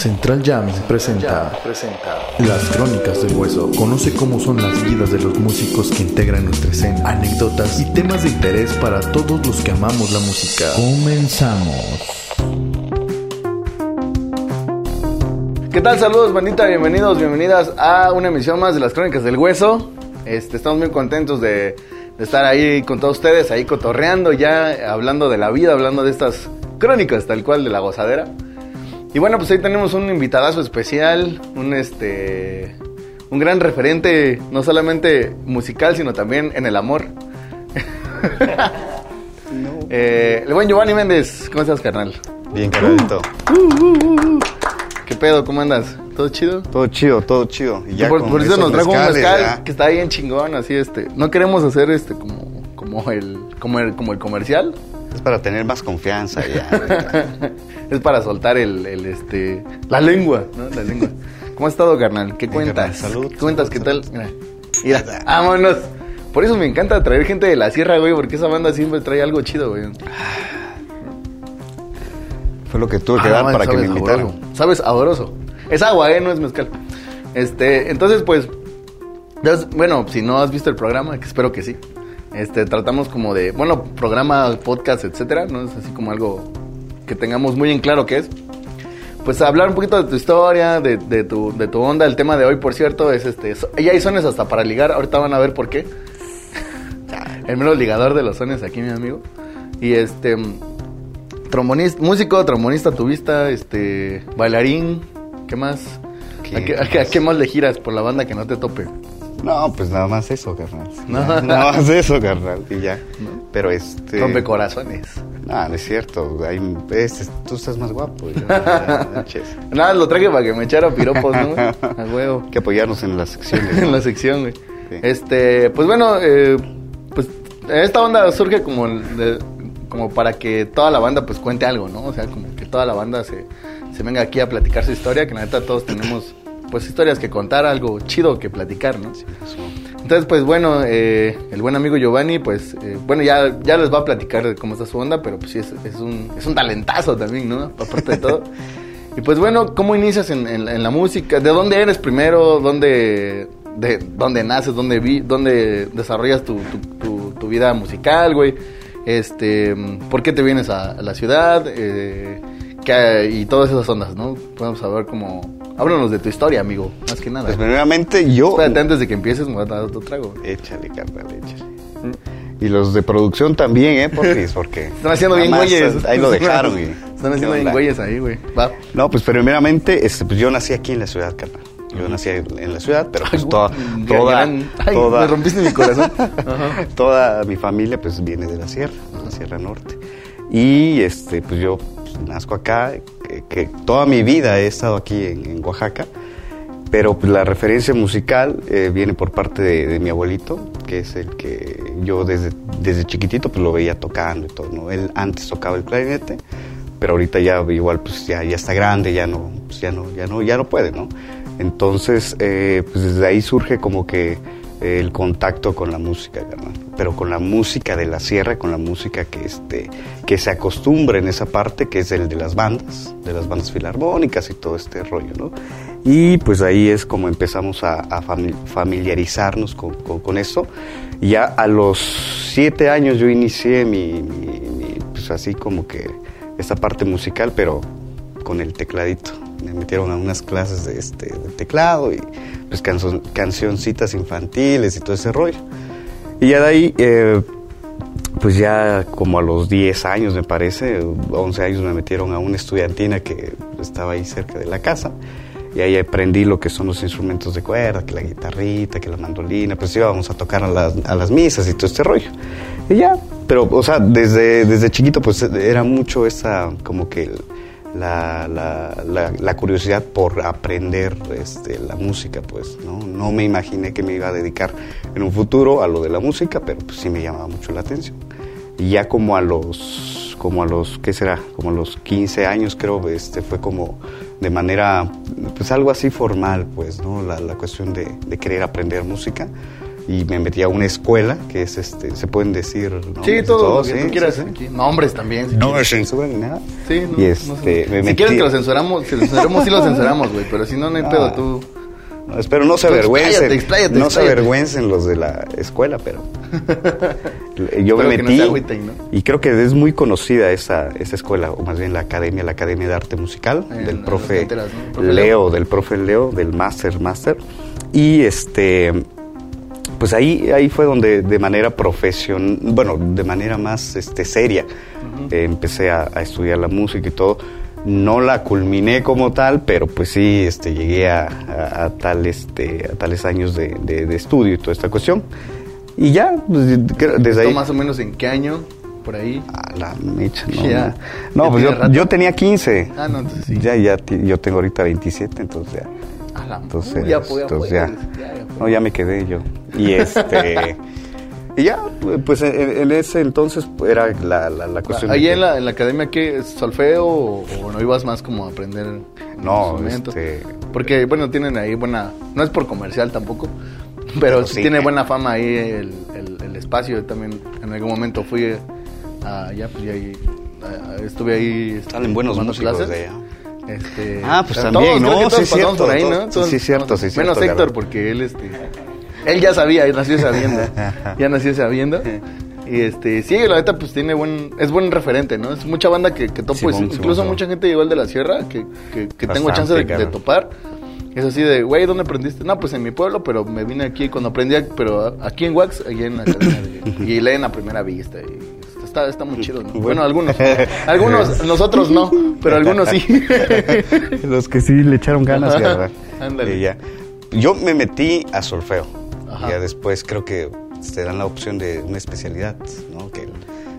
Central Jams presenta, Las Crónicas del Hueso. Conoce cómo son las vidas de los músicos que integran nuestra escena, anécdotas y temas de interés para todos los que amamos la música. Comenzamos. ¿Qué tal? Saludos, bandita. Bienvenidos, bienvenidas a una emisión más de Las Crónicas del Hueso. Este, estamos muy contentos de, de estar ahí con todos ustedes, ahí cotorreando ya, hablando de la vida, hablando de estas crónicas, tal cual, de la gozadera. Y bueno, pues ahí tenemos un invitadazo especial, un este un gran referente, no solamente musical, sino también en el amor. Eh, el buen Giovanni Méndez, ¿cómo estás, carnal? Bien, carnalito. ¿Qué pedo? ¿Cómo andas? ¿Todo chido? Todo chido, todo chido. Y ya por, eso nos trajo un mezcal que está bien chingón, así este. No queremos hacer este como como el como el como el comercial. Es para tener más confianza ya. es para soltar el, el, este la lengua, ¿no? La lengua. ¿Cómo has estado, carnal? ¿Qué cuentas? Salud, ¿Qué cuentas? ¿Qué tal? Mira, mira, vámonos. Por eso me encanta traer gente de la sierra, güey, porque esa banda siempre trae algo chido, güey. Fue lo que tuve que Ah, dar man, para que me invitaran. sabroso. Sabes sabroso. Es agua, ¿eh? No es mezcal. Este, entonces, pues, bueno, si no has visto el programa, que espero que sí. Este, tratamos como de, bueno, programa, podcast, etcétera, ¿no? Es así como algo que tengamos muy en claro qué es. Pues hablar un poquito de tu historia, de, de tu, de tu onda. El tema de hoy, por cierto, es este. so- Ya hay sones hasta para ligar. Ahorita van a ver por qué. El mero ligador de los sones aquí, mi amigo. Y este. Trombonista, músico, trombonista, tubista, este. Bailarín. ¿Qué más? ¿Qué ¿A, qué, qué- a qué más le giras por la banda que no te tope? No, pues nada más eso, carnal. No. Nada más eso, carnal. Y ya. Pero este. Rompe corazones. No, no es cierto. Hay, es- tú estás más guapo. Nada, lo traje para que me echara piropos, ¿no? güey? A huevo. Que apoyarnos en las secciones. en la sección, güey. Sí. Este, pues bueno, eh, pues esta onda surge como de- como para que toda la banda pues cuente algo, ¿no? O sea, como que toda la banda se, se venga aquí a platicar su historia, que la neta todos tenemos pues historias que contar, algo chido que platicar, ¿no? Entonces, pues bueno, eh, el buen amigo Giovanni, pues, eh, bueno, ya, ya les va a platicar de cómo está su onda, pero pues sí, es, es un, es un talentazo también, ¿no? Aparte de todo. Y pues bueno, ¿cómo inicias en, en- en la música? ¿De dónde eres primero? ¿Dónde, de, dónde naces? ¿Dónde, vi, dónde desarrollas tu, tu, tu- tu vida musical, güey? Este, ¿Por qué te vienes a, a la ciudad? Eh, ¿qué- y todas esas ondas, ¿no? Podemos saber cómo... Háblanos de tu historia, amigo, más que nada. Pues primeramente yo. Espérate, antes de que empieces, me voy a dar otro trago. Échale, carnal, échale. Y los de producción también, ¿eh? Porque. Están haciendo bien güeyes. Ahí lo dejaron. y- Están haciendo ¿qué bien güeyes ahí, güey. Va. No, pues primeramente, este, pues yo nací aquí en la ciudad, carnal. Yo nací en la ciudad, pero pues toda, toda, gran- Ay, toda, me rompiste mi corazón. Ajá. toda mi familia pues viene de la sierra, de la Sierra Norte. Y este, pues yo pues, nazco acá, que, toda mi vida he estado aquí en, en Oaxaca, pero la referencia musical eh, viene por parte de, de mi abuelito, que es el que yo desde, desde chiquitito pues lo veía tocando y todo, ¿no? Él antes tocaba el clarinete, pero ahorita ya igual pues ya, ya está grande, ya no, pues, ya no, ya no, ya no puede, ¿no? Entonces, eh, pues desde ahí surge como que el contacto con la música, pero con la música de la sierra, con la música que este, que se acostumbra en esa parte, que es el de las bandas, de las bandas filarmónicas y todo este rollo, ¿no? Y pues ahí es como empezamos a, a fami- familiarizarnos con, con, con eso. Ya a los siete años yo inicié mi, mi- mi, pues así como que esta parte musical, pero con el tecladito. Me metieron a unas clases de, este, de teclado y pues canzo- cancioncitas infantiles y todo ese rollo. Y ya de ahí, eh, pues ya como a los 10 años me parece, 11 años me metieron a una estudiantina que estaba ahí cerca de la casa. Y ahí aprendí lo que son los instrumentos de cuerda, que la guitarrita, que la mandolina, pues íbamos a tocar a las, a las misas y todo este rollo. Y ya, pero, o sea, desde, desde chiquito pues era mucho esa, como que el- la, la, la, la curiosidad por aprender este, la música, pues, ¿no? No me imaginé que me iba a dedicar en un futuro a lo de la música, pero pues sí me llamaba mucho la atención. Y ya como a los, como a los, ¿qué será? Como a los 15 años creo, este, fue como de manera, pues algo así formal, pues, ¿no? La, cuestión de, de querer aprender música. Y me metí a una escuela que es este se pueden decir ¿no? sí todo lo que tú quieras aquí nombres también si no me censuran ni nada. Sí y este me si metí... quieres que lo censuramos si lo censuramos sí lo censuramos güey pero si no no hay pedo tú. no, espero no se avergüencen expláyate, expláyate, no se avergüencen los de la escuela pero yo me no metí se agüiten, ¿no? y creo que es muy conocida esa, esa escuela o más bien la academia la academia de arte musical En- del canteras, ¿no? Profe Leo del profe Leo del master master y este pues ahí ahí fue donde de manera profesional bueno de manera más este seria eh, empecé a, a estudiar la música y todo. No la culminé como tal pero pues sí este llegué a, a- a tal este a tales años de, de- de estudio y toda esta cuestión. Y ya pues, creo- desde ¿Tú ahí más o menos en qué año por ahí a la mecha, no. No, ¿Ya pues yo, yo tenía 15. ah no entonces sí. Ya, ya, yo tengo ahorita 27, entonces ya. La- Entonces, uh, ya, pues, ya, entonces pues, ya. ya, ya, pues. No, ya me quedé yo. Y este. y ya, pues en, en ese entonces era la, la, la cuestión. de Ahí que- en la, en la academia, ¿qué? ¿Es solfeo o, o no ibas más como a aprender No, instrumentos? este- Porque, bueno, tienen ahí buena... No es por comercial tampoco, pero, Pero sí tiene buena fama ahí el, el- el espacio. Yo también en algún momento fui allá, pues y ahí... estuve ahí... Salen buenos músicos clases. de allá. Este, Ah, pues todos, también, creo no, todos sí es cierto, por ahí, todos- ¿no? Todos- sí cierto, sí es Menos cierto, Héctor, porque él, este... Él ya sabía, él nació sabiendo. ya nació sabiendo. Y este, sí, la neta, pues tiene buen, es buen referente, ¿no? Es mucha banda que, que topo, incluso mucha gente igual de la sierra que, que, que tengo chance de, topar. Es así de, güey, ¿dónde aprendiste? No, pues en mi pueblo, pero me vine aquí cuando aprendí, pero aquí en Wax, allí en la academia de- y leen a primera vista. Y está, está muy chido, ¿no? Bueno, algunos, algunos, nosotros no, pero algunos sí. Los que sí le echaron ganas, ¿verdad? ándale. Y ya. Yo me metí a solfeo. Ajá. Ya después creo que te dan la opción de una especialidad, ¿no? Que el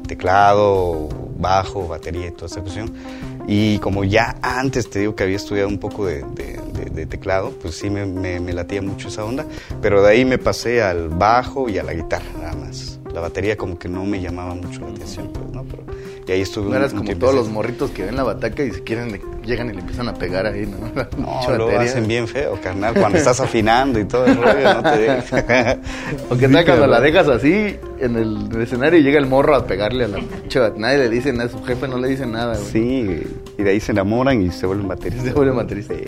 teclado, bajo, batería y toda esa cuestión. Y como ya antes te digo que había estudiado un poco de, de- de- de teclado, pues sí me, me- me latía mucho esa onda. Pero de ahí me pasé al bajo y a la guitarra, nada más. La batería como que no me llamaba mucho la atención, pues, ¿no? Pero, y ahí estuve No un- eras un como todos los morritos que ven la bataca y se quieren, llegan y le empiezan a pegar ahí, ¿no? No, lo hacen bien feo, carnal, cuando estás afinando y todo el rollo, no te dejes. O que tal cuando la dejas así en el, en el escenario y llega el morro a pegarle a la pinche Nadie le dice nada, su jefe no le dice nada, güey. Sí, y de ahí se enamoran y se vuelven bateristas. Se vuelven bateristas. Sí.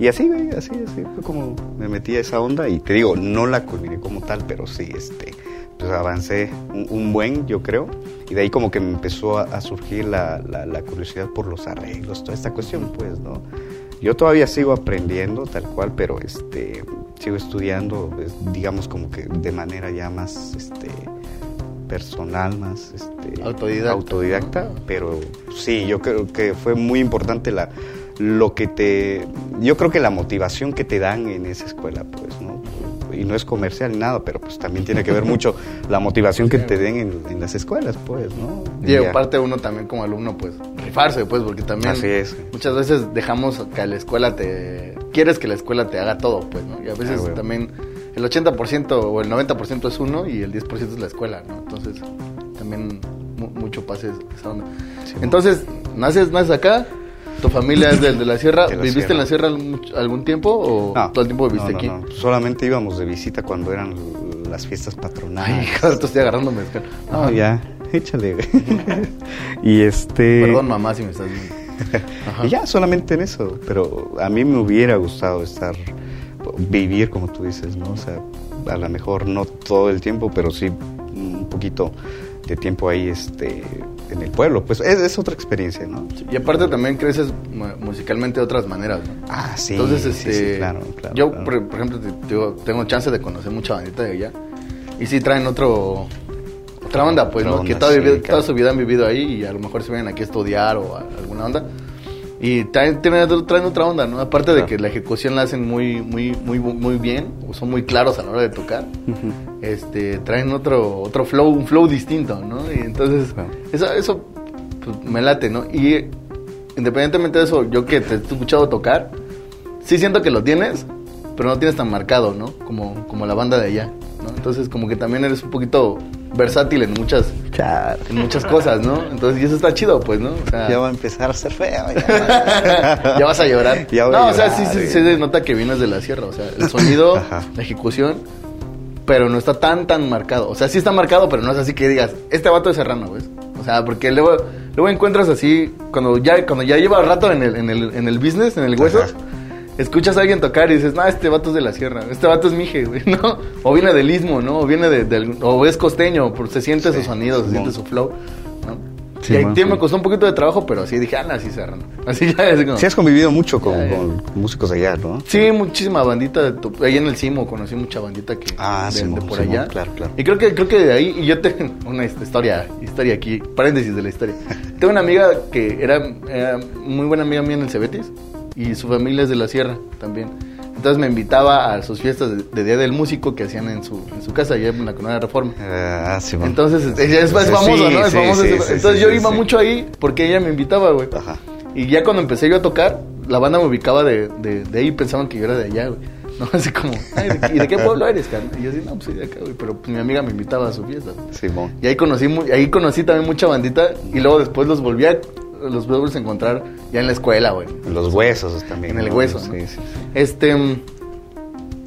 Y así, güey, así, así, fue como me metí a esa onda y te digo, no la culminé como tal, pero sí, este, pues avancé un, un buen, yo creo, y de ahí como que me empezó a, a surgir la, la- la curiosidad por los arreglos, toda esta cuestión, pues, ¿no? Yo todavía sigo aprendiendo tal cual, pero este, sigo estudiando, pues, digamos como que de manera ya más, este, personal, más, este, Autodidacta, autodidacta, ¿no? pero sí, yo creo que fue muy importante la lo que te yo creo que la motivación que te dan en esa escuela, pues, ¿no? Y no es comercial ni nada, pero pues también tiene que ver mucho la motivación que te den en, en las escuelas, pues, ¿no? Y aparte uno también como alumno, pues, rifarse, pues, porque también Así es. muchas veces dejamos que la escuela te... Quieres que la escuela te haga todo, pues, ¿no? Y a veces Ah, también el 80% o el 90% es uno y el 10% es la escuela, ¿no? Entonces, también mu- mucho pase esa onda. Sí, Entonces, naces, naces acá, tu familia es de, de la sierra, De la ¿viviste sierra. en la sierra algún, algún tiempo o No, todo el tiempo viviste no, no, aquí? no. Solamente íbamos de visita cuando eran las fiestas patronales. Ay, estoy agarrando mezcal. No, ya, échale. y este Perdón, mamá, si me estás viendo. Ajá. Y ya solamente en eso, pero a mí me hubiera gustado estar, vivir como tú dices, ¿no? O sea, a lo mejor no todo el tiempo, pero sí un poquito de tiempo ahí este, en el pueblo. Pues es, es otra experiencia, ¿no? Y aparte también creces mu- musicalmente de otras maneras, ¿no? Ah, sí. Entonces, este, sí, claro, claro, yo, claro. Por, por ejemplo, te- te digo, tengo chance de conocer mucha bandita de allá. Y sí traen otro, otra onda, pues, Otra ¿no? onda, que toda, toda su vida han vivido ahí y a lo mejor se vienen aquí a estudiar o a- alguna onda. Y traen, traen otra onda, ¿no? Aparte de que la ejecución la hacen muy, muy, muy, muy bien, o son muy claros a la hora de tocar. este, traen otro, otro flow, un flow distinto, ¿no? Y entonces, eso, eso pues, me late, ¿no? Y independientemente de eso, yo que te he escuchado tocar, sí siento que lo tienes, pero no tienes tan marcado, ¿no? Como, como la banda de allá, ¿no? Entonces, como que también eres un poquito versátil en muchas, Char. en muchas cosas, ¿no? Entonces, y eso está chido, pues, ¿no? O sea, Ya va a empezar a ser feo. Ya, ya vas a llorar. Ya voy no, a o sea, sí, sí, se nota que vienes de la sierra, o sea, el sonido, Ajá. la ejecución, pero no está tan, tan marcado. O sea, sí está marcado, pero no es así que digas, este vato es serrano, ¿ves? O sea, porque luego, luego encuentras así, cuando ya, cuando ya lleva rato en el, en el, en el business, en el hueso, escuchas a alguien tocar y dices, no, este vato es de la sierra, este vato es mije, güey, ¿no? O viene del istmo, ¿no? O viene de, del, o es costeño, se siente su sonido, se siente su flow, ¿no? Sí, y ahí tío, me sí. costó un poquito de trabajo, pero así dije, no, así serrano. Así ya es como... Sí has convivido mucho con, Ya, con músicos allá, ¿no? Sí, muchísima bandita. de tu- Ahí en el Simo conocí mucha bandita que Ah, de, Simón, de por Simón, allá. claro, claro. Y creo que creo que de ahí y yo tengo una hist- historia, historia aquí, paréntesis de la historia. tengo una amiga que era, era muy buena amiga mía en el Cebetis y su familia es de la sierra también. Entonces me invitaba a sus fiestas de, de Día del Músico que hacían en su, en su casa allá en la Colonia Reforma. Ah, sí, bueno. Entonces es, es- es famoso, ¿no? Es sí, famoso sí, sí, Entonces yo iba mucho ahí porque ella me invitaba, güey. Ajá. Y ya cuando empecé yo a tocar, la banda me ubicaba de, de, de ahí, pensaban que yo era de allá, güey. No, así como, Ay, ¿de, ¿y de qué pueblo eres, carnal? Y yo así, no, pues soy de acá, güey. Pero pues mi amiga me invitaba a su fiesta. Simón. Y ahí conocí, ahí conocí también mucha bandita y luego después los volví a, los volví a encontrar ya en la escuela, güey. Los huesos también. En el ¿no? hueso, Sí, ¿no? sí. Este,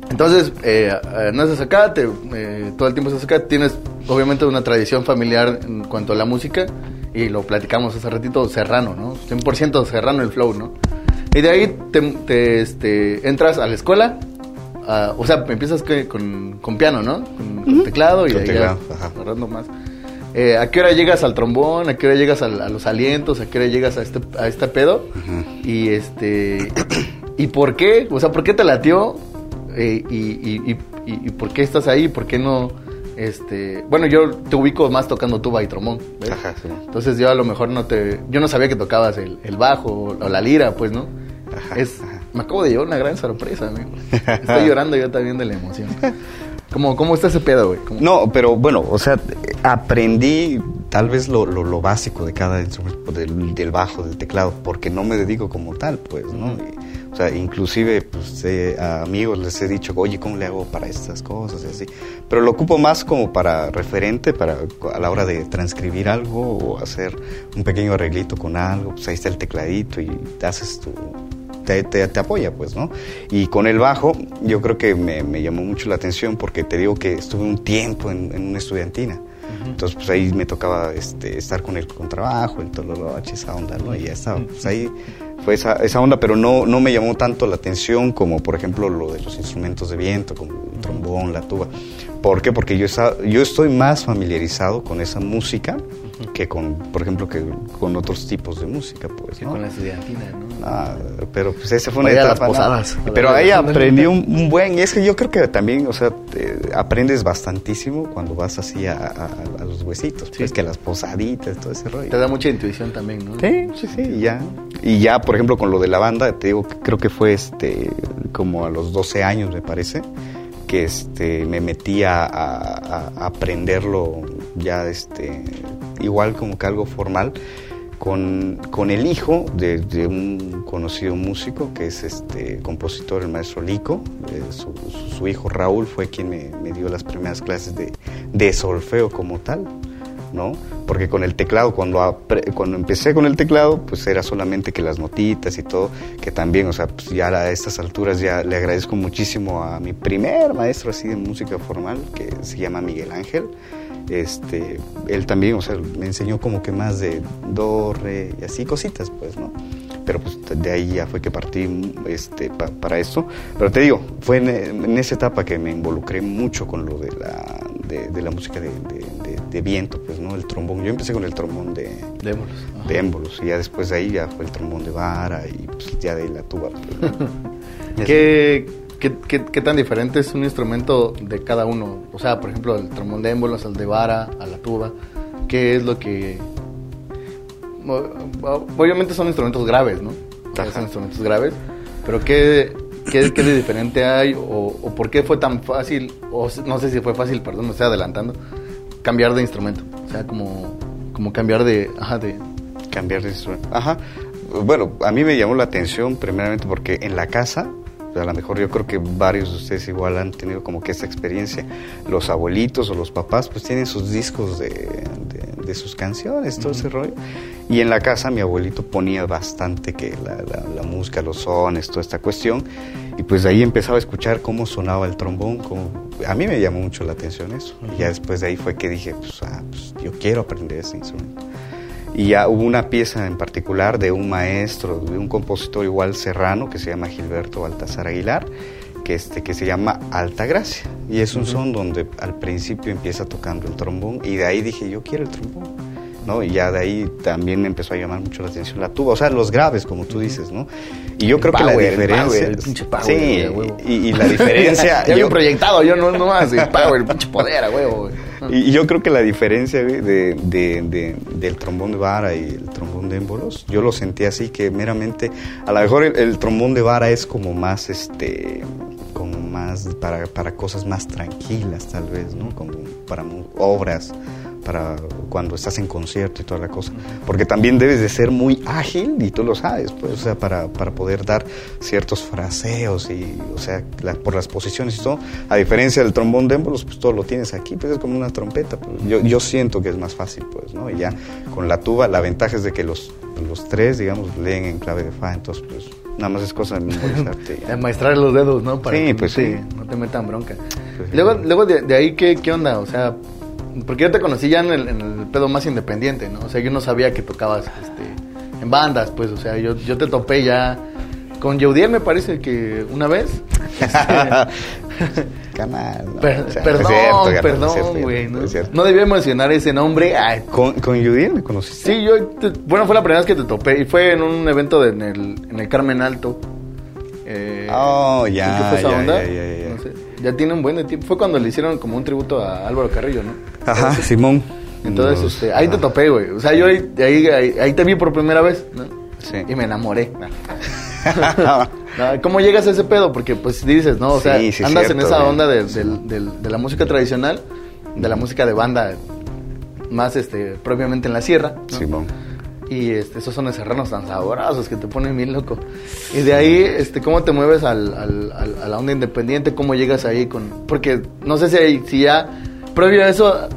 entonces, eh, eh, naces acá, te, eh, todo el tiempo estás acá, tienes obviamente una tradición familiar en cuanto a la música, y lo platicamos hace ratito, serrano, ¿no? 100% serrano el flow, ¿no? Y de ahí te, te, este, entras a la escuela, a- o sea, empiezas que- con, con piano, ¿no? Con, con teclado y Con ahí teclado, ya ajá. agarrando más. Eh, ¿A qué hora llegas al trombón? ¿A qué hora llegas al- a, los alientos? ¿A qué hora llegas a este, a este pedo? Y este... ¿Y por qué? O sea, ¿por qué te latió? Eh, y, y, y, y- y por qué estás ahí? ¿Por qué no...? Este, bueno, yo te ubico más tocando tuba y trombón. ¿ves? Ajá, sí. Entonces yo a lo mejor no te... Yo no sabía que tocabas el, el bajo o la lira, pues, ¿no? Ajá, es, Me acabo de llevar una gran sorpresa, amigo. Estoy llorando yo también de la emoción. ¿Cómo, cómo está ese pedo, güey? ¿Cómo- No, pero bueno, o sea, aprendí tal vez lo, lo, lo básico de cada instrumento, del, del bajo, del teclado, porque no me dedico como tal, pues, ¿no? Y, o sea, inclusive pues, eh, a amigos les he dicho, oye, ¿cómo le hago para estas cosas y así? Pero lo ocupo más como para referente, para a la hora de transcribir algo o hacer un pequeño arreglito con algo, pues ahí está el tecladito y haces tu, te, te- te apoya, pues, ¿no? Y con el bajo, yo creo que me, me llamó mucho la atención porque te digo que estuve un tiempo en, en una estudiantina. Entonces, pues ahí me tocaba este, estar con el contrabajo, el tololoche, esa onda, ¿no? Y ya estaba. Pues ahí fue esa, esa onda, pero no, no me llamó tanto la atención como, por ejemplo, lo de los instrumentos de viento, como el trombón, la tuba. ¿Por qué? Porque yo, esa- yo estoy más familiarizado con esa música que con, por ejemplo, que con otros tipos de música, pues, Sí, ¿no? con la estudiantina, ¿no? Ah, pero pues esa fue una Vaya a las etapa. ¿no? posadas. Pero ahí aprendí un, un buen. Y es que yo creo que también, o sea, te- aprendes bastantísimo cuando vas así a, a- a los huesitos. Pues Sí. que a las posaditas, todo ese rollo. Te da mucha intuición también, ¿no? Sí, sí, sí, y ya. Y ya, por ejemplo, con lo de la banda, te digo que creo que fue este como a los 12 años, me parece, que este me metí a, a- a aprenderlo ya este igual como que algo formal con, con el hijo de, de un conocido músico que es este compositor, el maestro Lico. Eh, su, su- hijo Raúl fue quien me, me dio las primeras clases de, de solfeo como tal. ¿no? Porque con el teclado, cuando, cuando empecé con el teclado, pues era solamente que las notitas y todo, que también, o sea, pues ya a estas alturas ya le agradezco muchísimo a mi primer maestro así de música formal, que se llama Miguel Ángel. Este, él también, o sea, me enseñó como que más de do, re y así cositas, pues, ¿no? Pero pues de ahí ya fue que partí este, pa- para esto. Pero te digo, fue en, en esa etapa que me involucré mucho con lo de la, de, de la música de, de- de- de viento, pues, ¿no? El trombón. Yo empecé con el trombón de, Démoslos. Ajá. de émbolos y ya después de ahí ya fue el trombón de vara y pues ya de ahí la tuba. pues. ¿Qué, qué, qué, qué tan diferente es un instrumento de cada uno? O sea, por ejemplo, el trombón de émbolos, al de vara, a la tuba. ¿Qué es lo que...? Obviamente son instrumentos graves, ¿no? Ajá. Son instrumentos graves. Pero ¿qué, qué, qué de diferente hay? O, ¿O por qué fue tan fácil? O no sé si fue fácil, perdón, me estoy adelantando. Cambiar de instrumento. O sea, como, como cambiar de... Ajá, de... Cambiar de instrumento. Ajá. Bueno, a mí me llamó la atención primeramente porque en la casa, a lo mejor yo creo que varios de ustedes igual han tenido como que esta experiencia, los abuelitos o los papás pues tienen sus discos de, de- de sus canciones, todo ese rollo. Y en la casa mi abuelito ponía bastante que la, la, música, los sones, toda esta cuestión. Y pues ahí empezaba a escuchar cómo sonaba el trombón. Cómo... A mí me llamó mucho la atención eso. Y ya después de ahí fue que dije, pues, ah, pues yo quiero aprender ese instrumento. Y ya hubo una pieza en particular de un maestro, de un compositor igual serrano que se llama Gilberto Baltasar Aguilar, que, este, que se llama Alta Gracia. Y es un son donde al principio empieza tocando el trombón y de ahí dije, yo quiero el trombón. ¿No? Y ya de ahí también me empezó a llamar mucho la atención la tuba, o sea, los graves, como tú dices, ¿no? Y yo creo que la diferencia... El pinche power, sí, y, la diferencia... ya yo, proyectado, yo no, no más, el power, el pinche poder, huevo, y, yo creo que la diferencia de, de, del trombón de vara y el trombón de émbolos, yo lo sentí así que meramente, a lo mejor el, trombón de vara es como más, este, como más para, para cosas más tranquilas tal vez, ¿no? Como para obras para cuando estás en concierto y toda la cosa. Porque también debes de ser muy ágil, y tú lo sabes, pues, o sea, para, para poder dar ciertos fraseos y, o sea, por las posiciones y todo. A diferencia del trombón de émbolos, pues todo lo tienes aquí, pues es como una trompeta. Pues. Yo, yo siento que es más fácil, pues, ¿no? Y ya con la tuba, la ventaja es de que los, los tres, digamos, leen en clave de fa, entonces, pues, nada más es cosa de memorizarte. Maestrar los dedos, ¿no? Para sí, pues sí. No te metan bronca. Pues luego, luego de, de, ahí, ¿qué, ¿qué onda? O sea, porque yo te conocí ya en el, en el, pedo más independiente, ¿no? O sea, yo no sabía que tocabas este, en bandas, pues, o sea, yo, yo te topé ya con Yeudiel, me parece que una vez. Este, Canal. perdón, perdón, güey. No, no, debía mencionar ese nombre. ¿Con, ¿Con me conociste? Sí, yo. bueno, fue la primera vez que te topé y fue en un evento en, el, en el Carmen Alto. Eh, oh, ya. ¿Qué fue esa onda? No sé. Ya tiene un buen de tiempo. Fue cuando le hicieron como un tributo a Álvaro Carrillo, ¿no? Ajá, Simón. Entonces, este, ahí te topé, güey. O sea, yo ahí, ahí, ahí, te vi por primera vez, ¿no? Sí. Y me enamoré. ¿Cómo llegas a ese pedo? Porque pues dices, ¿no? O sea, andas en esa onda de, de, la música tradicional, de la música de banda, más este, propiamente en la sierra. Simón. Y este, esos son serranos tan sabrosos que te ponen bien loco. Y de ahí, este, ¿cómo te mueves al, a la onda independiente? ¿Cómo llegas ahí con...? Porque no sé si, si ya, previo a eso,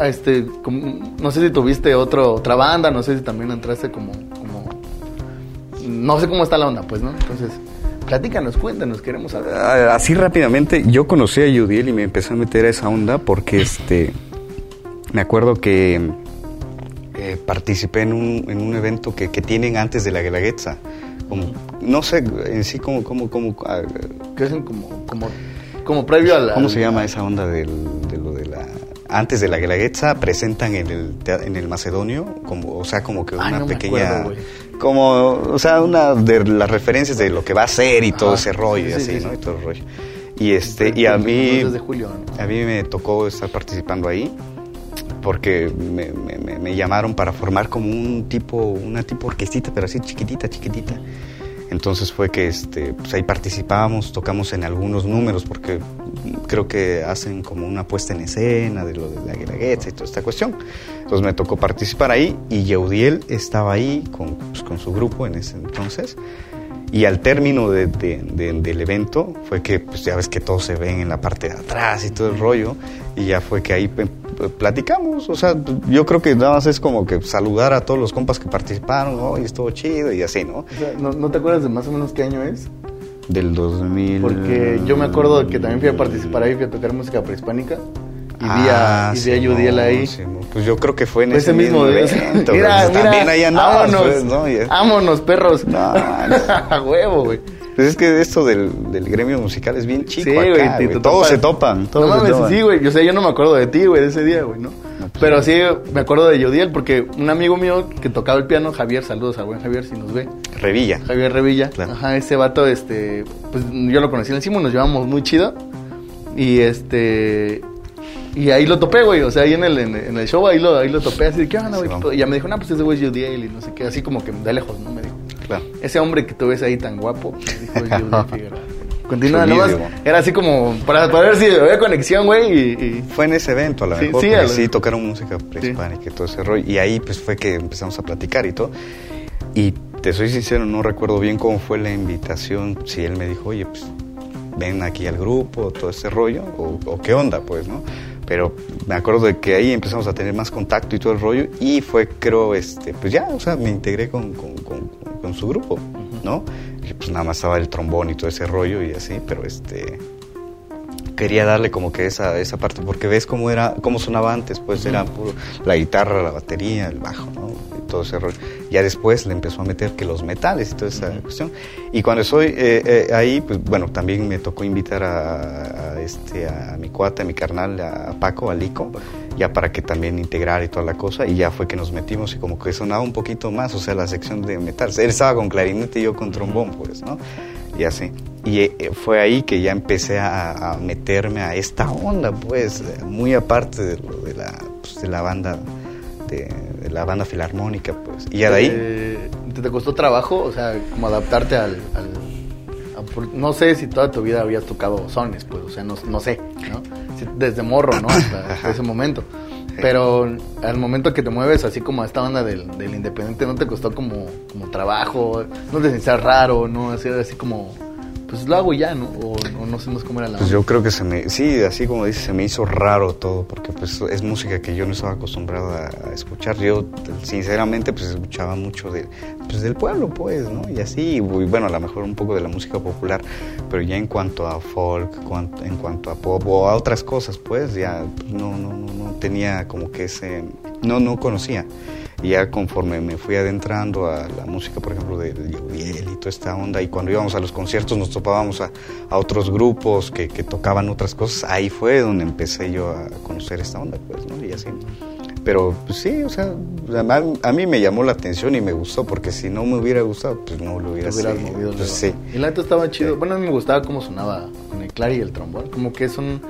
este, no sé si tuviste otro, otra banda, no sé si también entraste como, como... No sé cómo está la onda, pues, ¿no? Entonces... Platícanos, cuéntanos, queremos saber. Ah, así rápidamente, yo conocí a Yudiel y me empecé a meter a esa onda porque este me acuerdo que eh, participé en un, en un evento que, que, tienen antes de la Guelaguetza. Como, no sé en sí como... como, como ah, ¿Qué hacen como, como, como previo a la... ¿Cómo se llama esa onda del, de lo de la... Antes de la Guelaguetza presentan en el, en el Macedonio, como, o sea, como que una pequeña... como, o sea, una de las referencias de lo que va a ser y todo ese rollo y así, ¿no? Y todo el rollo. Y, este, y a mí... De julio, A mí me tocó estar participando ahí porque me, me, llamaron para formar como un tipo, una tipo orquestita, pero así chiquitita, chiquitita. Entonces fue que este, pues ahí participábamos, tocamos en algunos números, porque creo que hacen como una puesta en escena de lo de la guelaguetza y toda esta cuestión. Entonces me tocó participar ahí y Yeudiel estaba ahí con, pues, con su grupo en ese entonces. Y al término de, del evento fue que, pues ya ves que todos se ven en la parte de atrás y todo el rollo, y ya fue que ahí platicamos, o sea, yo creo que nada más es como que saludar a todos los compas que participaron, ¿no? Y estuvo chido y así, ¿no? ¿no? te acuerdas de más o menos qué año es? Del 2000. Porque yo me acuerdo que también fui a participar ahí, fui a tocar música prehispánica. Y vi a, ah, y vi a ahí. pues yo creo que fue en ese, mismo, evento. mira, mira, también ahí vámonos, pues, ¿no? vámonos, perros. No, a huevo, güey. Pues es que esto del, del gremio musical es bien chico sí, acá, güey. Todos se topan. Todos no mames, sí, güey. Yo sé, yo no me acuerdo de ti, güey, de ese día, güey, ¿no? Pues Pero sí me acuerdo de Yodiel porque un amigo mío que tocaba el piano, Javier, saludos al buen Javier si nos ve. Revilla. Javier Revilla. Ajá, ese vato, este, pues yo lo conocí en el nos llevamos muy chido. Y este, y ahí lo topé, güey. O sea, ahí en el, en, el show, ahí lo, ahí lo topé. Así de, ¿qué onda, güey? y ya me dijo, no, pues ese güey es Judiel y no sé qué. Así como que de lejos, ¿no? Me dijo. Claro. Ese hombre que tú ves ahí tan guapo, me dijo Figueroa. Continúa, nomás. Era así como para, para ver si había conexión, güey. Y, Fue en ese evento, a lo mejor. Sí, sí tocaron música prehispánica y todo ese rollo. Y ahí, pues fue que empezamos a platicar y todo. Y te soy sincero, no recuerdo bien cómo fue la invitación. Si él me dijo, oye, pues ven aquí al grupo, todo ese rollo, o, o qué onda, pues, ¿no? Pero me acuerdo de que ahí empezamos a tener más contacto y todo el rollo y fue, creo, este, pues ya, o sea, me integré con, con, con, su grupo, ¿no? Y pues nada más estaba el trombón y todo ese rollo y así, pero este quería darle como que esa, esa parte, porque ves cómo era, cómo sonaba antes, pues era puro, la guitarra, la batería, el bajo, ¿no? Y todo ese rollo. Ya después le empezó a meter que los metales y toda esa cuestión. Y cuando estoy eh, eh, ahí, pues bueno, también me tocó invitar a, este, a mi cuata, a mi carnal, a Paco, a Lico, ya para que también integrara y toda la cosa, y ya fue que nos metimos y como que sonaba un poquito más, o sea, la sección de metal. Él estaba con clarinete y yo con trombón, pues, ¿no? Y así. Y eh, fue ahí que ya empecé a, meterme a esta onda, pues, muy aparte de, lo de, la, pues, de la banda de, la banda filarmónica, pues. Y ya de ahí... ¿Te, te costó trabajo, o sea, como adaptarte al, no sé si toda tu vida habías tocado sones, pues, o sea, no, no sé, ¿no? desde morro, ¿no? Hasta, ese momento. Pero al momento que te mueves así como a esta banda del, del independiente, ¿no te costó como, como trabajo? ¿No te sentías raro? ¿No? Así, así como pues lo hago ya, ¿no? O, no sé cómo era la... Pues yo creo que se me, sí, así como dices, se me hizo raro todo, porque pues es música que yo no estaba acostumbrado a, escuchar. Yo, sinceramente, pues escuchaba mucho de, pues, del pueblo, pues, ¿no? Y así, y bueno, a lo mejor un poco de la música popular, pero ya en cuanto a folk, en cuanto a pop o a otras cosas, pues, ya no, no, no, no tenía como que ese, no, no conocía. Y ya conforme me fui adentrando a la música, por ejemplo, de Lloviel y toda esta onda, y cuando íbamos a los conciertos nos topábamos a, otros grupos que, tocaban otras cosas, ahí fue donde empecé yo a conocer esta onda, pues, ¿no? Y así. Pero pues, sí, o sea, a, mí me llamó la atención y me gustó, porque si no me hubiera gustado, pues no lo hubiera movido. Pues, sí. Y la neta estaba chido. Bueno, a mí me gustaba cómo sonaba con el clari y el trombón, como que son,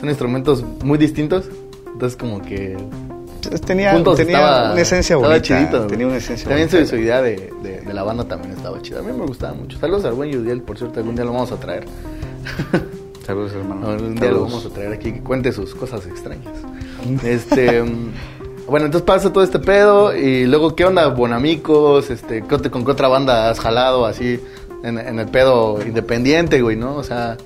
son instrumentos muy distintos, entonces como que tenía, tenía una esencia bonita. Chidito, tenía una esencia También su, idea de, de, la banda también estaba chida. A mí me gustaba mucho. Saludos al buen Yudiel, por cierto, algún día lo vamos a traer. Saludos, hermano. Algún día lo vamos a traer aquí que cuente sus cosas extrañas. este... Bueno, entonces pasa todo este pedo y luego, ¿qué onda, Bonamicos? Este, ¿Con qué otra banda has jalado así en, en el pedo independiente, güey, no? O sea,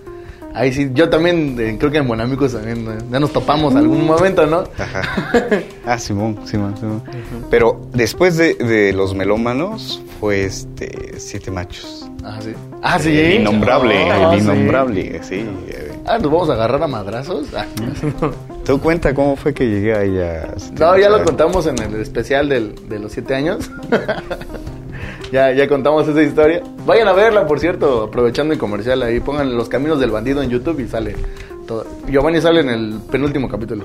Ahí sí, yo también eh, creo que en Buenamigos también eh, ya nos topamos algún momento, ¿no? Ajá. Ah, Simón, Simón, Simón. Pero después de, de, Los Melómanos fue este Siete Machos. Ah, sí. Ah, sí. El innombrable, ah, el innombrable, sí. Ah, ¿nos vamos a agarrar a madrazos? Ah. ¿Tú cuenta cómo fue que llegué ahí a... No, ya lo contamos en el especial del, de los siete años. ya, ya contamos esa historia. Vayan a verla, por cierto, aprovechando el comercial ahí. Pongan Los Caminos del Bandido en YouTube y sale todo. Giovanni sale en el penúltimo capítulo.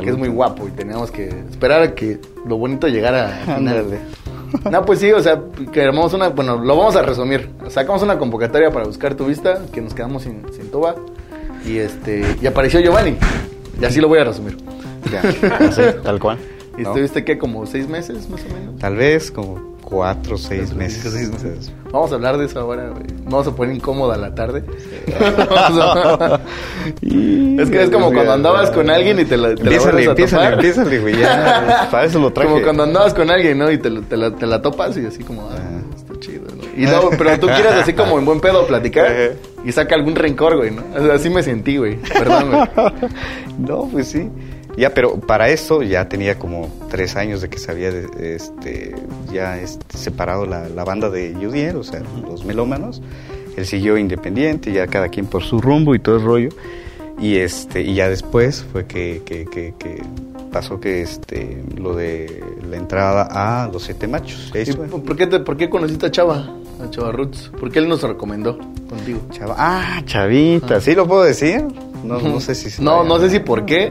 Que es muy guapo y teníamos que esperar a que lo bonito llegara a No, pues sí, o sea, queremos una. Bueno, lo vamos a resumir. Sacamos una convocatoria para buscar tu vista, que nos quedamos sin, sin tuba. Y este. Y apareció Giovanni. Y así lo voy a resumir. Ya, tal cual. ¿Y estuviste qué? ¿Como seis meses más o menos? Tal vez, como cuatro o seis meses. Vamos a hablar de eso ahora, güey. Vamos a poner incómoda la tarde. es que es como cuando andabas con alguien y te la, te empiezale, la empiezale, empiezale, güey. Ya, para eso lo traje. Como cuando andabas con alguien, ¿no? Y te, te, la, te la topas y así como, ah, está chido, ¿no? Y no, pero tú quieres así como en buen pedo platicar y saca algún rencor, güey, ¿no? Así me sentí, güey. Perdón, güey. no, pues sí. Ya, pero para eso ya tenía como tres años de que se había este, ya este, separado la, la, banda de Judiel, o sea, los melómanos. Él siguió independiente, ya cada quien por su rumbo y todo el rollo. Y, este, y ya después fue que, que, que, que pasó que este, lo de la entrada a Los Siete Machos. ¿Por, qué ¿Por qué conociste a Chava? A Chava Roots. ¿Por qué él nos recomendó contigo? Chava. Ah, Chavita. ¿Sí lo puedo decir? No, no sé si... No, no sé si por qué.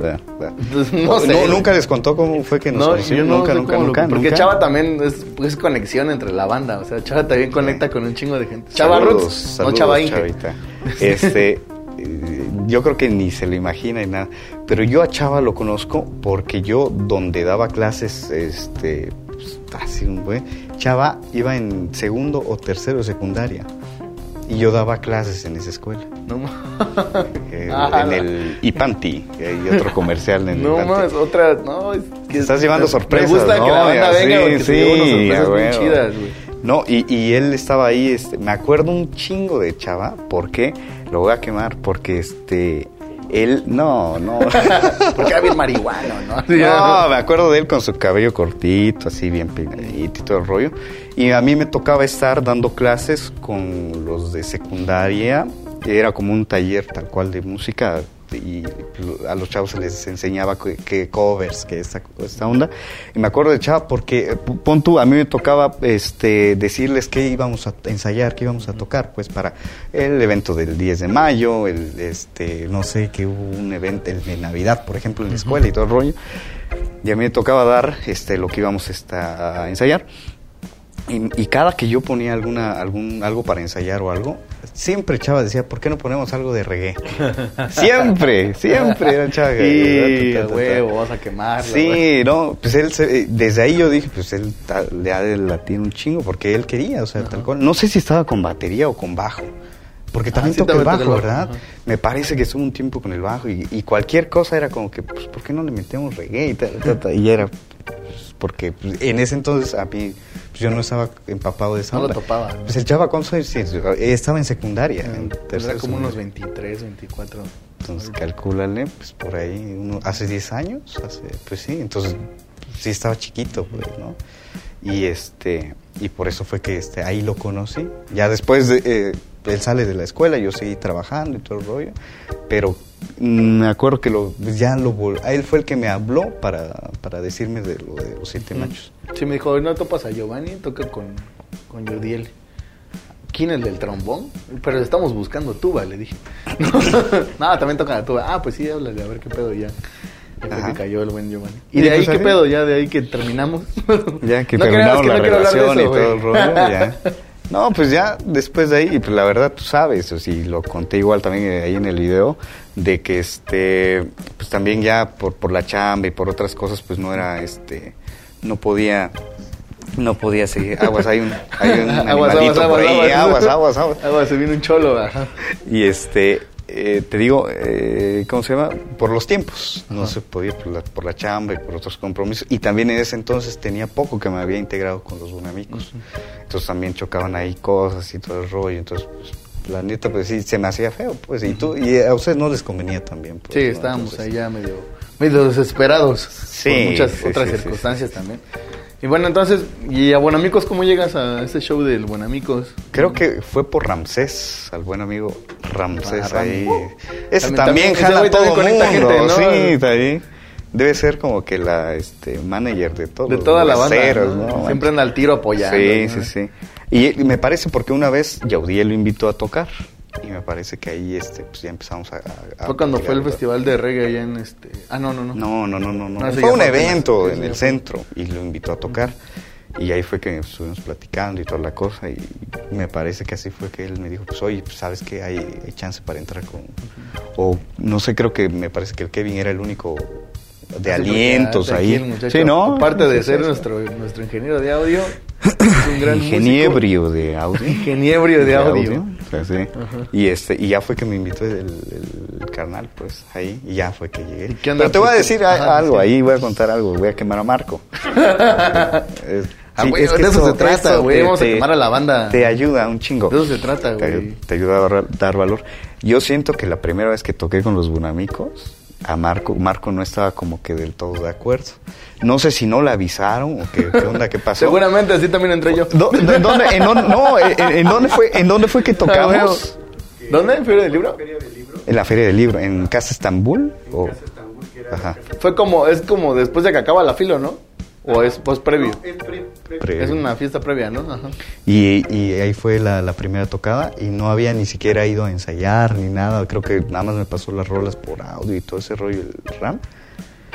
No, sé. nunca les contó cómo fue que nos no, Yo nunca, nunca, nunca, Porque Chava también es, es, conexión entre la banda. O sea, Chava también conecta con un chingo de gente. Chava Roots, no Chava Chavita. Este... yo creo que ni se lo imagina y nada. Pero yo a Chava lo conozco porque yo donde daba clases, este, pues, así un güey, Chava iba en segundo o tercero de secundaria. Y yo daba clases en esa escuela. No eh, ah, En el Ipanti, que hay otro comercial en No más, otra. No, es que Estás llevando sorpresas. Me gusta ¿no? que la banda venga porque sí, sorpresas muy chidas, güey. No, y, y, él estaba ahí, este, me acuerdo un chingo de Chava, ¿por qué? Lo voy a quemar, porque este, Él, no, no. Porque era bien marihuano, ¿no? No, me acuerdo de él con su cabello cortito, así bien peinadito y todo el rollo. Y a mí me tocaba estar dando clases con los de secundaria. Era como un taller tal cual de música y a los chavos se les enseñaba que, covers, que esta, esta, onda. Y me acuerdo de chava porque, pon tú, a mí me tocaba este, decirles qué íbamos a ensayar, qué íbamos a tocar, pues para el evento del 10 de mayo, el, este, no sé, que hubo un evento el de Navidad, por ejemplo, en la escuela y todo el rollo. Y a mí me tocaba dar este, lo que íbamos a ensayar. Y, cada que yo ponía alguna, algún, algo para ensayar o algo, siempre Chava decía, ¿por qué no ponemos algo de reggae? siempre, siempre era Chava. Y huevo, vas a quemarlo. Sí, no, pues él, desde ahí yo dije, pues él le ha de latir un chingo porque él quería, o sea, tal cual. No sé si estaba con batería o con bajo. Porque también ah, toca el bajo, ¿verdad? Me parece que estuvo un tiempo con el bajo y, cualquier cosa era como que, pues, ¿por qué no le metemos reggae? Y, y era, porque pues, en ese entonces a mí pues, yo no estaba empapado de esa No lo topaba. Pues el ¿cuántos años Estaba en secundaria. en era como unos 23, 24. Entonces, calcúlale, pues por ahí, uno, hace 10 años, hace, pues sí, entonces sí estaba chiquito, pues, ¿no? Y este, y por eso fue que este, ahí lo conocí. Ya después de, eh, él sale de la escuela, yo seguí trabajando y todo el rollo, pero me acuerdo que lo, ya lo él fue el que me habló para, para decirme de lo de los siete machos. Sí, me dijo, no topas a Giovanni, toca con, con. ¿Quién es el del trombón? Pero estamos buscando tuba, le dije. no, también toca la tuba. Ah, pues sí, háblale, a ver qué pedo ya. Cayó el buen Giovanni. ¿Y, de ahí pues, qué pedo? Ya de ahí que terminamos. ya que terminamos la relación y todo el rollo, ya. No, pues ya después de ahí, pues la verdad tú sabes, o si lo conté igual también ahí en el video, de que este, pues también ya por, por la chamba y por otras cosas, pues no era, este, no podía, no podía seguir. Aguas, hay un, hay un por ahí, aguas, aguas, aguas. Aguas, se viene un cholo, ajá. Y este, eh, te digo, eh, ¿cómo se llama? Por los tiempos. No se podía por la, por la, chamba y por otros compromisos. Y también en ese entonces tenía poco que me había integrado con los bonamicos. Entonces también chocaban ahí cosas y todo el rollo. Entonces, pues, la neta, pues sí, se me hacía feo. pues Y, tú, y a ustedes no les convenía también. Pues, sí, estábamos ahí ya medio, medio desesperados. Sí, por muchas otras circunstancias también. Y bueno, entonces, ¿y a Buenamicos cómo llegas a ese show del Buenamicos? Creo que fue por Ramsés, al buen amigo Ramsés ah, ahí. ese también, jala todo mundo, gente, ¿no? Sí, ahí. Debe ser como que la este, manager de todo. De toda la banda. Siempre anda al tiro apoyando. Sí, sí, sí. Y me parece porque una vez Yaudiel lo invitó a tocar y me parece que ahí este pues ya empezamos a, fue cuando fue el festival de reggae allá en este ah no no no. No no no no, no. fue un evento en el centro y lo invitó a tocar. Y ahí fue que estuvimos platicando y toda la cosa y me parece que así fue que él me dijo pues oye pues, sabes que hay, chance para entrar con o no sé creo que me parece que el Kevin era el único de alientos ahí. Sí, ¿no? Aparte de ser nuestro, nuestro ingeniero de audio, es un gran Ingeniebrio de audio. Ingeniebrio de, audio. sí. Y este y ya fue que me invitó el, carnal, pues ahí, y ya fue que llegué. Pero te voy a decir algo, ahí voy a contar algo, voy a quemar a Marco. Ah, de eso se trata, güey. Vamos a quemar a la banda. Te ayuda un chingo. De eso se trata, güey. Te, ayuda a dar valor. Yo siento que la primera vez que toqué con los Bunamicos, a Marco, Marco no estaba como que del todo de acuerdo. No sé si no le avisaron o qué, onda, qué pasó. Seguramente así también entré yo. ¿Dónde, en, dónde, en, no, en, dónde fue, ¿en dónde fue que ah, tocamos? ¿Dónde? ¿En Feria del Libro? En la Feria del Libro, ¿en Casa Estambul? O... Casa Estambul, que era Ajá. Fue como, es como después de que acaba la fila, ¿no? ¿O es post previo? es, una fiesta previa, ¿no? Ajá. Y, y, ahí fue la, la, primera tocada y no había ni siquiera ido a ensayar ni nada. Creo que nada más me pasó las rolas por audio y todo ese rollo, el RAM.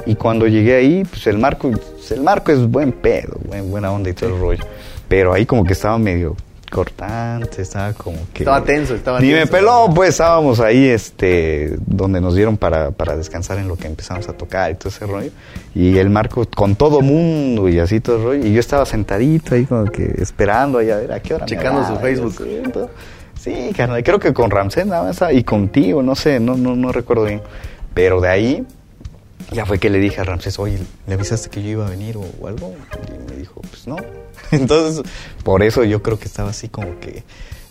Y cuando llegué ahí, pues el marco, el marco es buen pedo, buen, buena onda y todo el rollo. Pero ahí como que estaba medio cortante, estaba como que... Estaba tenso, estaba Ni me peló, pues estábamos ahí, este, donde nos dieron para, para descansar en lo que empezamos a tocar y todo ese rollo. Y el Marco con todo mundo y así todo el rollo. Y yo estaba sentadito ahí como que esperando ahí a ver a qué hora Checando su Facebook. Sí, carnal, creo que con Ramsés nada más y contigo, no sé, no, no, no recuerdo bien. Pero de ahí ya fue que le dije a Ramsés, oye, ¿le avisaste que yo iba a venir o, algo? Y me dijo, pues no. Entonces, por eso yo creo que estaba así como que...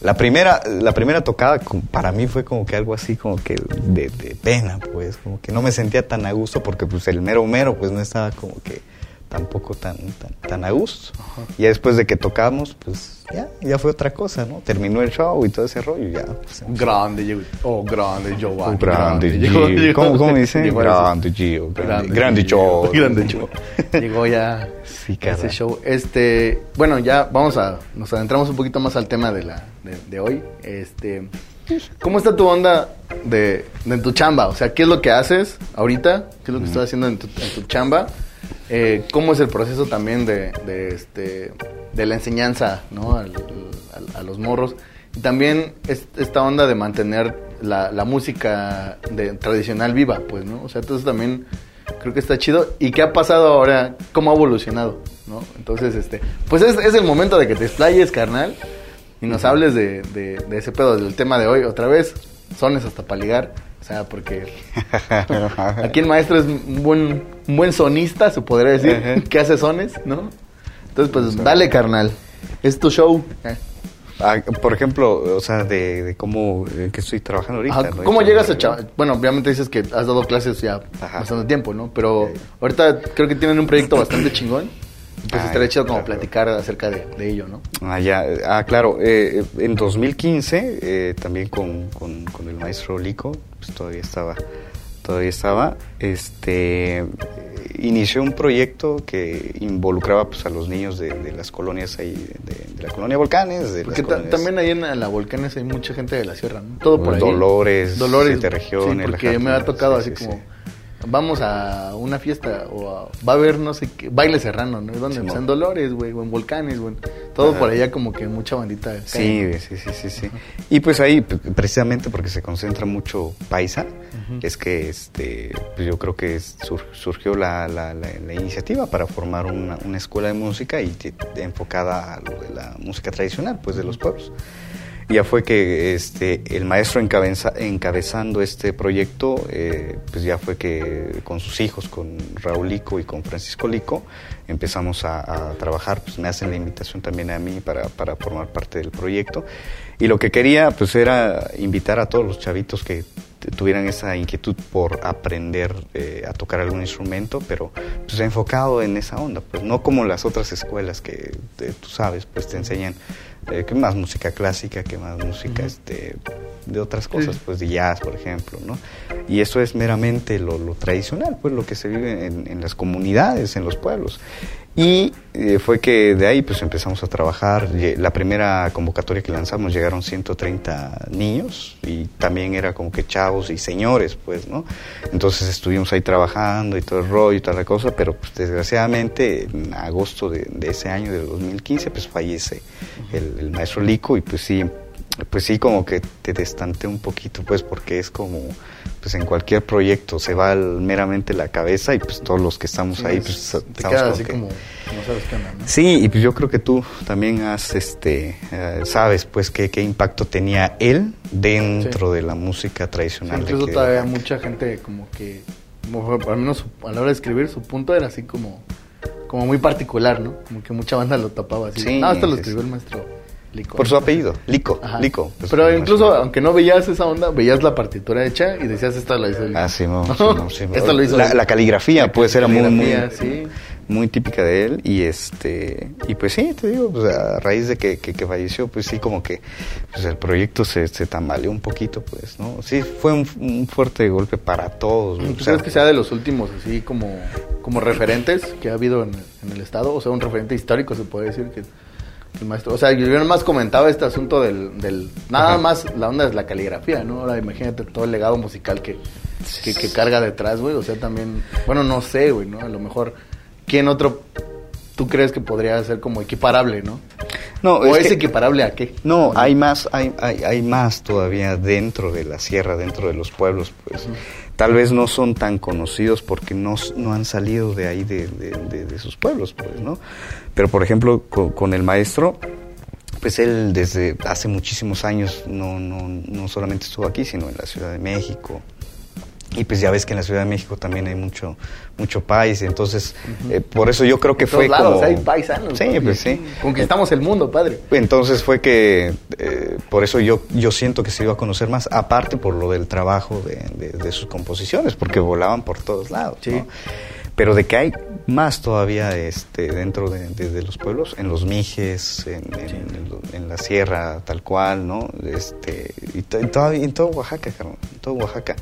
La primera, la primera tocada para mí fue como que algo así como que de, pena, pues, como que no me sentía tan a gusto porque pues el mero mero pues no estaba como que tampoco tan, tan, tan a gusto. Y después de que tocamos, pues ya, ya fue otra cosa, ¿no? Terminó el show y todo ese rollo, ya. Pues, grande, Gio. Oh, grande, Giovanni. Oh, grande, Gio. ¿Cómo, ¿Cómo dicen? Grande, Gio. Grande, grande, show. Grande show. Llegó ya sí, ese show. Este, bueno, ya vamos a, nos adentramos un poquito más al tema de, la, de, hoy. Este, ¿cómo está tu onda de, de, tu chamba? O sea, ¿qué es lo que haces ahorita? ¿Qué es lo que estás haciendo en tu, en tu chamba? Eh, ¿Cómo es el proceso también de, este, de la enseñanza ¿no? a, los morros? Y también esta onda de mantener la, música tradicional viva, pues, ¿no? O sea, entonces también creo que está chido. ¿Y qué ha pasado ahora? ¿Cómo ha evolucionado? ¿no? Entonces, este, pues es, el momento de que te explayes, carnal, y nos hables de, ese pedo, del tema de hoy otra vez. Sones hasta para sea, porque aquí el maestro es un buen, un buen sonista, se podría decir, que hace sones, ¿no? Entonces, pues dale, carnal. Es tu show. Ah, por ejemplo, o sea, de, cómo eh, que estoy trabajando ahorita. ¿Cómo llegas a chaval? Bueno, obviamente dices que has dado clases ya bastante tiempo, ¿no? Pero ahorita creo que tienen un proyecto bastante chingón. Pues estaría chido como platicar acerca de, ello, ¿no? Ah, ya. Ah, claro. Eh, en 2015, eh, también con, con, el maestro Lico, pues todavía estaba, todavía estaba, este, inició un proyecto que involucraba pues, a los niños de, las colonias ahí, de, la colonia Volcanes. De Porque también ahí en la Volcanes hay mucha gente de la sierra, ¿no? Todo por ahí. Dolores, Dolores, de regiones. Sí, porque me ha tocado así como vamos a una fiesta o va a haber no sé qué, baile serrano, ¿no? ¿Dónde? en Dolores, güey, o en Volcanes, güey. Todo por allá como que mucha bandita. Sí, sí, sí, sí, sí. Y pues ahí, precisamente porque se concentra mucho paisa, es que este, pues yo creo que surgió la, la, la, iniciativa para formar una, una escuela de música y enfocada a lo de la música tradicional, pues de los pueblos ya fue que este, el maestro encabezando este proyecto, eh, pues ya fue que con sus hijos, con Raúl Lico y con Francisco Lico, empezamos a, trabajar, pues me hacen la invitación también a mí para, para, formar parte del proyecto. Y lo que quería pues era invitar a todos los chavitos que tuvieran esa inquietud por aprender eh, a tocar algún instrumento, pero pues enfocado en esa onda, pues no como las otras escuelas que tú sabes, pues te enseñan eh, que más música clásica, que más música este, de otras cosas, pues de jazz, por ejemplo, ¿no? Y eso es meramente lo, tradicional, pues lo que se vive en, en, las comunidades, en los pueblos. Y eh, fue que de ahí pues empezamos a trabajar. La primera convocatoria que lanzamos llegaron 130 niños y también era como que chavos y señores, pues, ¿no? Entonces estuvimos ahí trabajando y todo el rollo y toda la cosa, pero pues, desgraciadamente en agosto de, ese año, de 2015, pues fallece el, el maestro Lico y pues sí, pues sí como que te destante un poquito, pues porque es como pues en cualquier proyecto se va meramente la cabeza y pues todos los que estamos ahí pues te quedas así como no sabes qué onda, ¿no? Sí, y pues yo creo que tú también has este eh, sabes pues qué, qué impacto tenía él dentro de la música tradicional. incluso todavía mucha gente como que al menos a la hora de escribir su punto era así como como muy particular, ¿no? Como que mucha banda lo tapaba así. Sí, no, hasta lo escribió el maestro por su apellido, Lico. Lico Pero incluso, aunque no veías esa onda, veías la partitura hecha y decías, esta la hizo Ah, sí, no, sí, lo hizo la, caligrafía, pues, era muy, muy, típica de él. Y este y pues sí, te digo, pues, a raíz de que, que, falleció, pues sí, como que pues, el proyecto se, se tambaleó un poquito, pues, ¿no? Sí, fue un, fuerte golpe para todos. ¿Tú sabes que sea de los últimos, así como, como referentes que ha habido en, en el Estado? O sea, un referente histórico, se puede decir que el maestro. O sea, yo nomás comentaba este asunto del. del nada más la onda es la caligrafía, ¿no? Ahora imagínate todo el legado musical que, que, carga detrás, güey. O sea, también. Bueno, no sé, güey, ¿no? A lo mejor. ¿Quién otro tú crees que podría ser como equiparable, no? No, ¿O es, equiparable a qué? No, hay más, hay, hay, hay, más todavía dentro de la sierra, dentro de los pueblos, pues tal vez no son tan conocidos porque no, no han salido de ahí, de, de, sus pueblos, pues, ¿no? Pero, por ejemplo, con, el maestro, pues él desde hace muchísimos años no, no, no solamente estuvo aquí, sino en la Ciudad de México, y pues ya ves que en la Ciudad de México también hay mucho mucho país, entonces eh, por eso yo creo que fue lados como hay paisanos. Sí, ¿no? pues sí. Conquistamos el mundo, padre. Entonces fue que eh, por eso yo yo siento que se iba a conocer más, aparte por lo del trabajo de, de- de sus composiciones, porque volaban por todos lados. Sí. ¿no? Pero de que hay más todavía este, dentro de, de- de los pueblos, en los mijes, en, en- en la sierra tal cual, ¿no? Este, y, to- y todavía en todo Oaxaca, cabrón, en todo Oaxaca.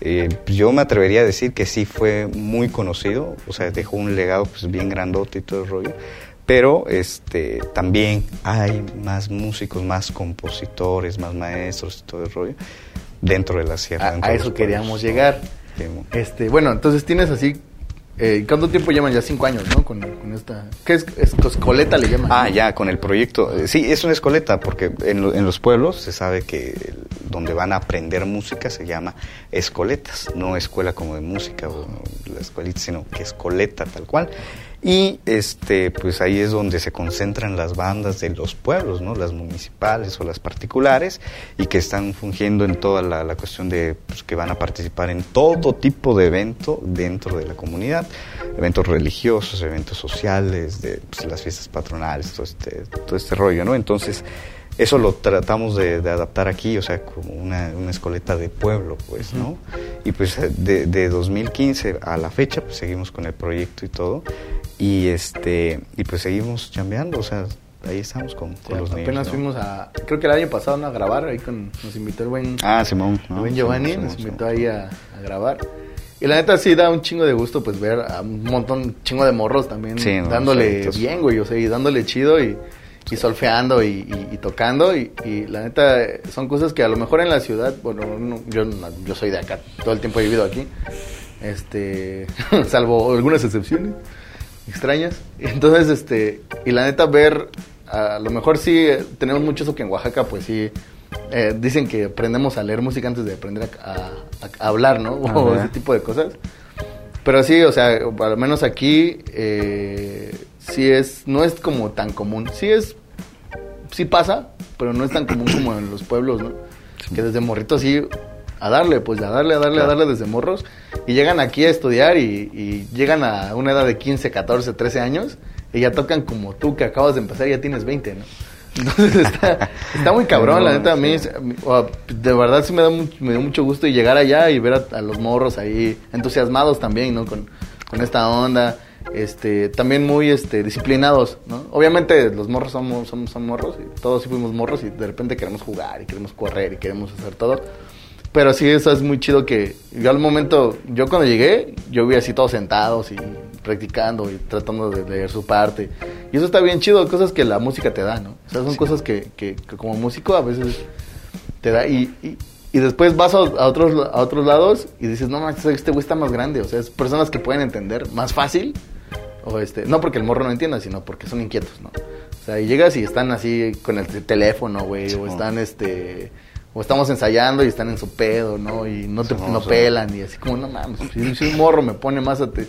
Eh, yo me atrevería a decir que sí fue muy conocido, o sea, dejó un legado pues bien grandote y todo el rollo. Pero este, también hay más músicos, más compositores, más maestros y todo el rollo dentro de la sierra. A, eso queríamos pueblos. llegar. Este, bueno, entonces tienes así. Eh, ¿Cuánto tiempo llevan? Ya cinco años, ¿no? Con, esta. ¿Qué es? es Coscoleta le llaman. Ah, ya, con el proyecto. Eh, Sí, es una escoleta, porque en, lo- en los pueblos se sabe que donde van a aprender música se llama escoletas, no escuela como de música o la escuelita, sino que escoleta tal cual. Y este, pues ahí es donde se concentran las bandas de los pueblos, ¿no? Las municipales o las particulares, y que están fungiendo en toda la, cuestión de pues, que van a participar en todo tipo de evento dentro de la comunidad, eventos religiosos, eventos sociales, de pues, las fiestas patronales, todo este, todo este rollo, ¿no? Entonces, eso lo tratamos de, de adaptar aquí, o sea, como una, una escoleta de pueblo, pues, ¿no? Y pues eh, de, de 2015 a la fecha, pues seguimos con el proyecto y todo, y este, y pues seguimos chambeando, o sea, ahí estamos con, los niños. apenas ¿no? fuimos a. Creo que el año pasado ¿no? a grabar. Ahí con, nos invitó el buen, Ah, Simón. el buen Giovanni. Simón, nos Simón, invitó ahí a, a grabar. Y la neta sí da un chingo de gusto pues ver a un montón, chingo de morros también Sí, no, dándole solitos. bien, güey, o sea, y dándole chido y, y solfeando y, y- y tocando y, y la neta son cosas que a lo mejor en la ciudad, bueno, no- yo, no- yo soy de acá, todo el tiempo he vivido aquí, este, salvo algunas excepciones extrañas, entonces, este, y la neta ver, a lo mejor sí eh, tenemos mucho eso que en Oaxaca, pues sí, eh, dicen que aprendemos a leer música antes de aprender a, a- a hablar, ¿no? O Ajá. ese tipo de cosas. Pero sí, o sea, al menos aquí eh, sí es, no es como tan común. Sí es, sí pasa, pero no es tan común como en los pueblos, ¿no? Que desde morritos sí, a darle, pues a darle, a darle, a darle desde morros. Y llegan aquí a estudiar y, y llegan a una edad de 15, 14, 13 años y ya tocan como tú que acabas de empezar y ya tienes 20, ¿no? Entonces está, está muy cabrón, la neta, a mí, a mí- o- de verdad sí me, da mucho, me dio mucho gusto y llegar allá y ver a, a los morros ahí entusiasmados también, ¿no? Con, con esta onda, este, también muy este, disciplinados, ¿no? Obviamente los morros somos, somos, son morros, y todos sí fuimos morros y de repente queremos jugar y queremos correr y queremos hacer todo. Pero sí, eso es muy chido que yo al momento, yo cuando llegué, yo vi así todos sentados y practicando y tratando de leer su parte. Y eso está bien chido, cosas que la música te da, ¿no? O sea, son cosas que, que, que como músico a veces te da. Y, y, y después vas a, a otros, a otros lados y dices, no, manches, este güey está más grande. O sea, es personas que pueden entender más fácil. O este, no porque el morro no entienda, sino porque son inquietos, ¿no? O sea, y llegas y están así con el teléfono, güey, o están este o estamos ensayando y están en su pedo, ¿no? Y no te Sí, no pelan y así como, no mames, si, si un morro me pone más a te-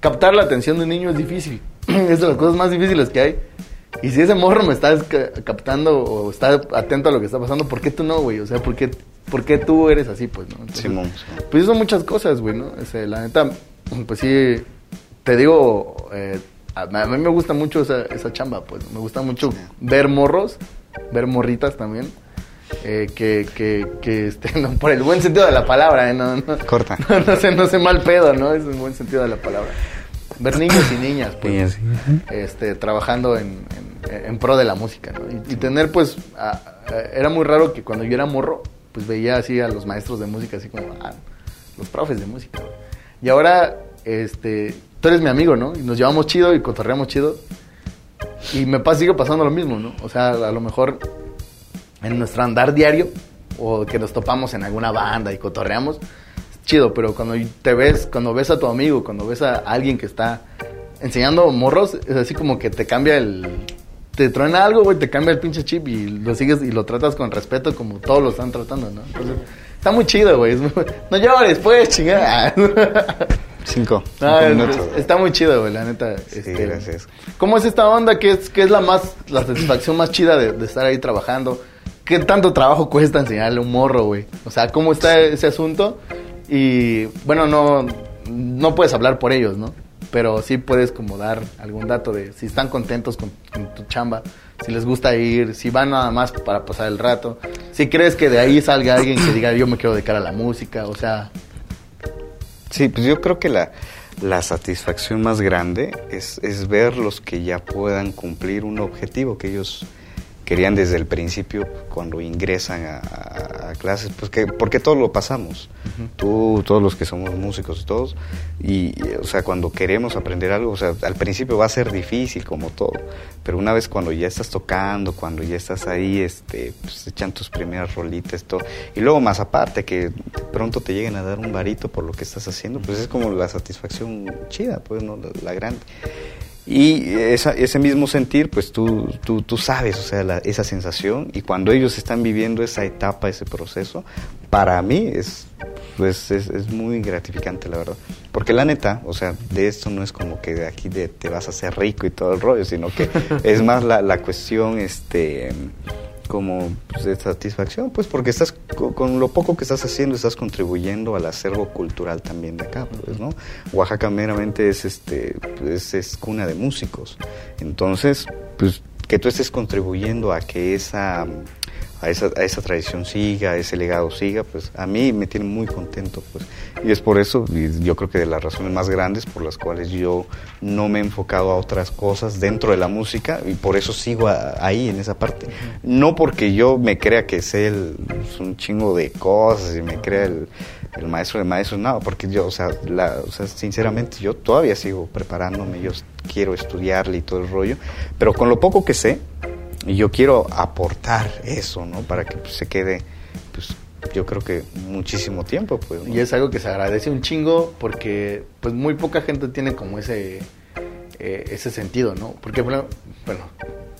captar la atención de un niño es difícil. es de las cosas más difíciles que hay. Y si ese morro me está ca- captando o está atento a lo que está pasando, ¿por qué tú no, güey? O sea, ¿por qué, por qué tú eres así, pues, no? Entonces, Simón, Simón. pues son muchas cosas, güey, ¿no? La neta, pues sí, te digo, eh, a, a mí me gusta mucho esa, esa chamba, pues. Me gusta mucho ver morros, ver morritas también. eh, que, que, que este, no, por el buen sentido de la palabra, ¿eh? No, no, Corta. No, no sé, no sé mal pedo, ¿no? Es un buen sentido de la palabra. Ver niños y niñas, pues Sí, así. este, trabajando en, en- en pro de la música, ¿no? Y, y tener, pues, a- a- era muy raro que cuando yo era morro, pues veía así a los maestros de música, así como, ah, los profes de música. Y ahora, este, tú eres mi amigo, ¿no? Y nos llevamos chido y cotorreamos chido. Y me pasa, sigue pasando lo mismo, ¿no? O sea, a lo mejor en nuestro andar diario, o que nos topamos en alguna banda y cotorreamos, es chido, pero cuando te ves, cuando ves a tu amigo, cuando ves a alguien que está enseñando morros, es así como que te cambia el... Te truena algo, güey, te cambia el pinche chip y lo sigues y lo tratas con respeto como todos lo están tratando, ¿no? Entonces, está muy chido, güey. muy- No llores, pues, chingada. Cinco. No, cinco es- minutos. es- está muy chido, güey, la neta. este, gracias. ¿Cómo es esta onda? ¿Qué es, qué es la más, la satisfacción más chida de, de estar ahí trabajando? ¿Qué tanto trabajo cuesta enseñarle un morro, güey? O sea, ¿cómo está ese asunto? Y bueno, no, no puedes hablar por ellos, ¿no? Pero sí puedes como dar algún dato de si están contentos con, tu chamba, si les gusta ir, si van nada más para pasar el rato, si crees que de ahí salga alguien que diga yo me quiero dedicar a la música, o sea... Sí, pues yo creo que la, la satisfacción más grande es, es ver los que ya puedan cumplir un objetivo que ellos querían desde el principio cuando ingresan a, clases, pues que, porque todos lo pasamos, tú, todos los que somos músicos, todos, y, o sea, cuando queremos aprender algo, o sea, al principio va a ser difícil como todo, pero una vez cuando ya estás tocando, cuando ya estás ahí, este, pues echan tus primeras rolitas, todo, y luego más aparte que pronto te lleguen a dar un varito por lo que estás haciendo, pues es como la satisfacción chida, pues, ¿no? la grande. Y ese mismo sentir, pues tú, tú, tú sabes, o sea, esa sensación, y cuando ellos están viviendo esa etapa, ese proceso, para mí es, pues, es, muy gratificante, la verdad. Porque la neta, o sea, de esto no es como que de aquí de, te vas a hacer rico y todo el rollo, sino que es más la, la cuestión, este como pues, de satisfacción, pues porque estás con, lo poco que estás haciendo estás contribuyendo al acervo cultural también de acá, pues, ¿no? Oaxaca meramente es este pues, es cuna de músicos. Entonces, pues que tú estés contribuyendo a que esa a esa, a esa tradición siga, a ese legado siga, pues a mí me tiene muy contento, pues. Y es por eso, yo creo que de las razones más grandes por las cuales yo no me he enfocado a otras cosas dentro de la música, y por eso sigo ahí, en esa parte. No porque yo me crea que sé el, pues, un chingo de cosas y me crea el, el maestro de maestros, no, porque yo, o sea, la, o sea, sinceramente, yo todavía sigo preparándome, yo quiero estudiarle y todo el rollo, pero con lo poco que sé, y yo quiero aportar eso, ¿no? Para que pues, se quede, pues yo creo que muchísimo tiempo, pues. Y es algo que se agradece un chingo porque pues muy poca gente tiene como ese eh, ese sentido, ¿no? Porque bueno,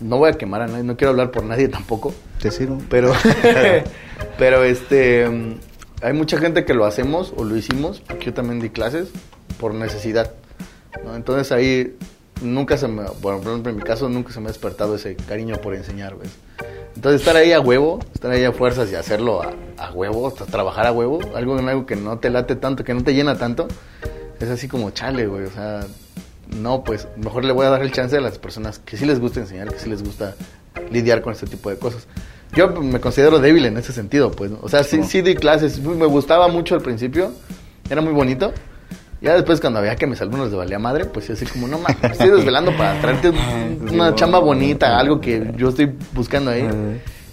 no voy a quemar a nadie, no quiero hablar por nadie tampoco. Te sirvo. Pero pero este hay mucha gente que lo hacemos o lo hicimos, porque yo también di clases por necesidad. ¿no? Entonces ahí nunca se me, bueno, por ejemplo, en mi caso nunca se me ha despertado ese cariño por enseñar, ¿ves? Entonces estar ahí a huevo, estar ahí a fuerzas y hacerlo a, a huevo, trabajar a huevo, algo en algo que no te late tanto, que no te llena tanto, es así como chale, güey, o sea, no, pues mejor le voy a dar el chance a las personas que sí les gusta enseñar, que sí les gusta lidiar con este tipo de cosas. Yo me considero débil en ese sentido, pues, o sea, sí, sí di clases, me gustaba mucho al principio, era muy bonito, ya después cuando había que mis alumnos de valía madre, pues así como, no mames, estoy desvelando para traerte una chamba bonita, algo que yo estoy buscando ahí.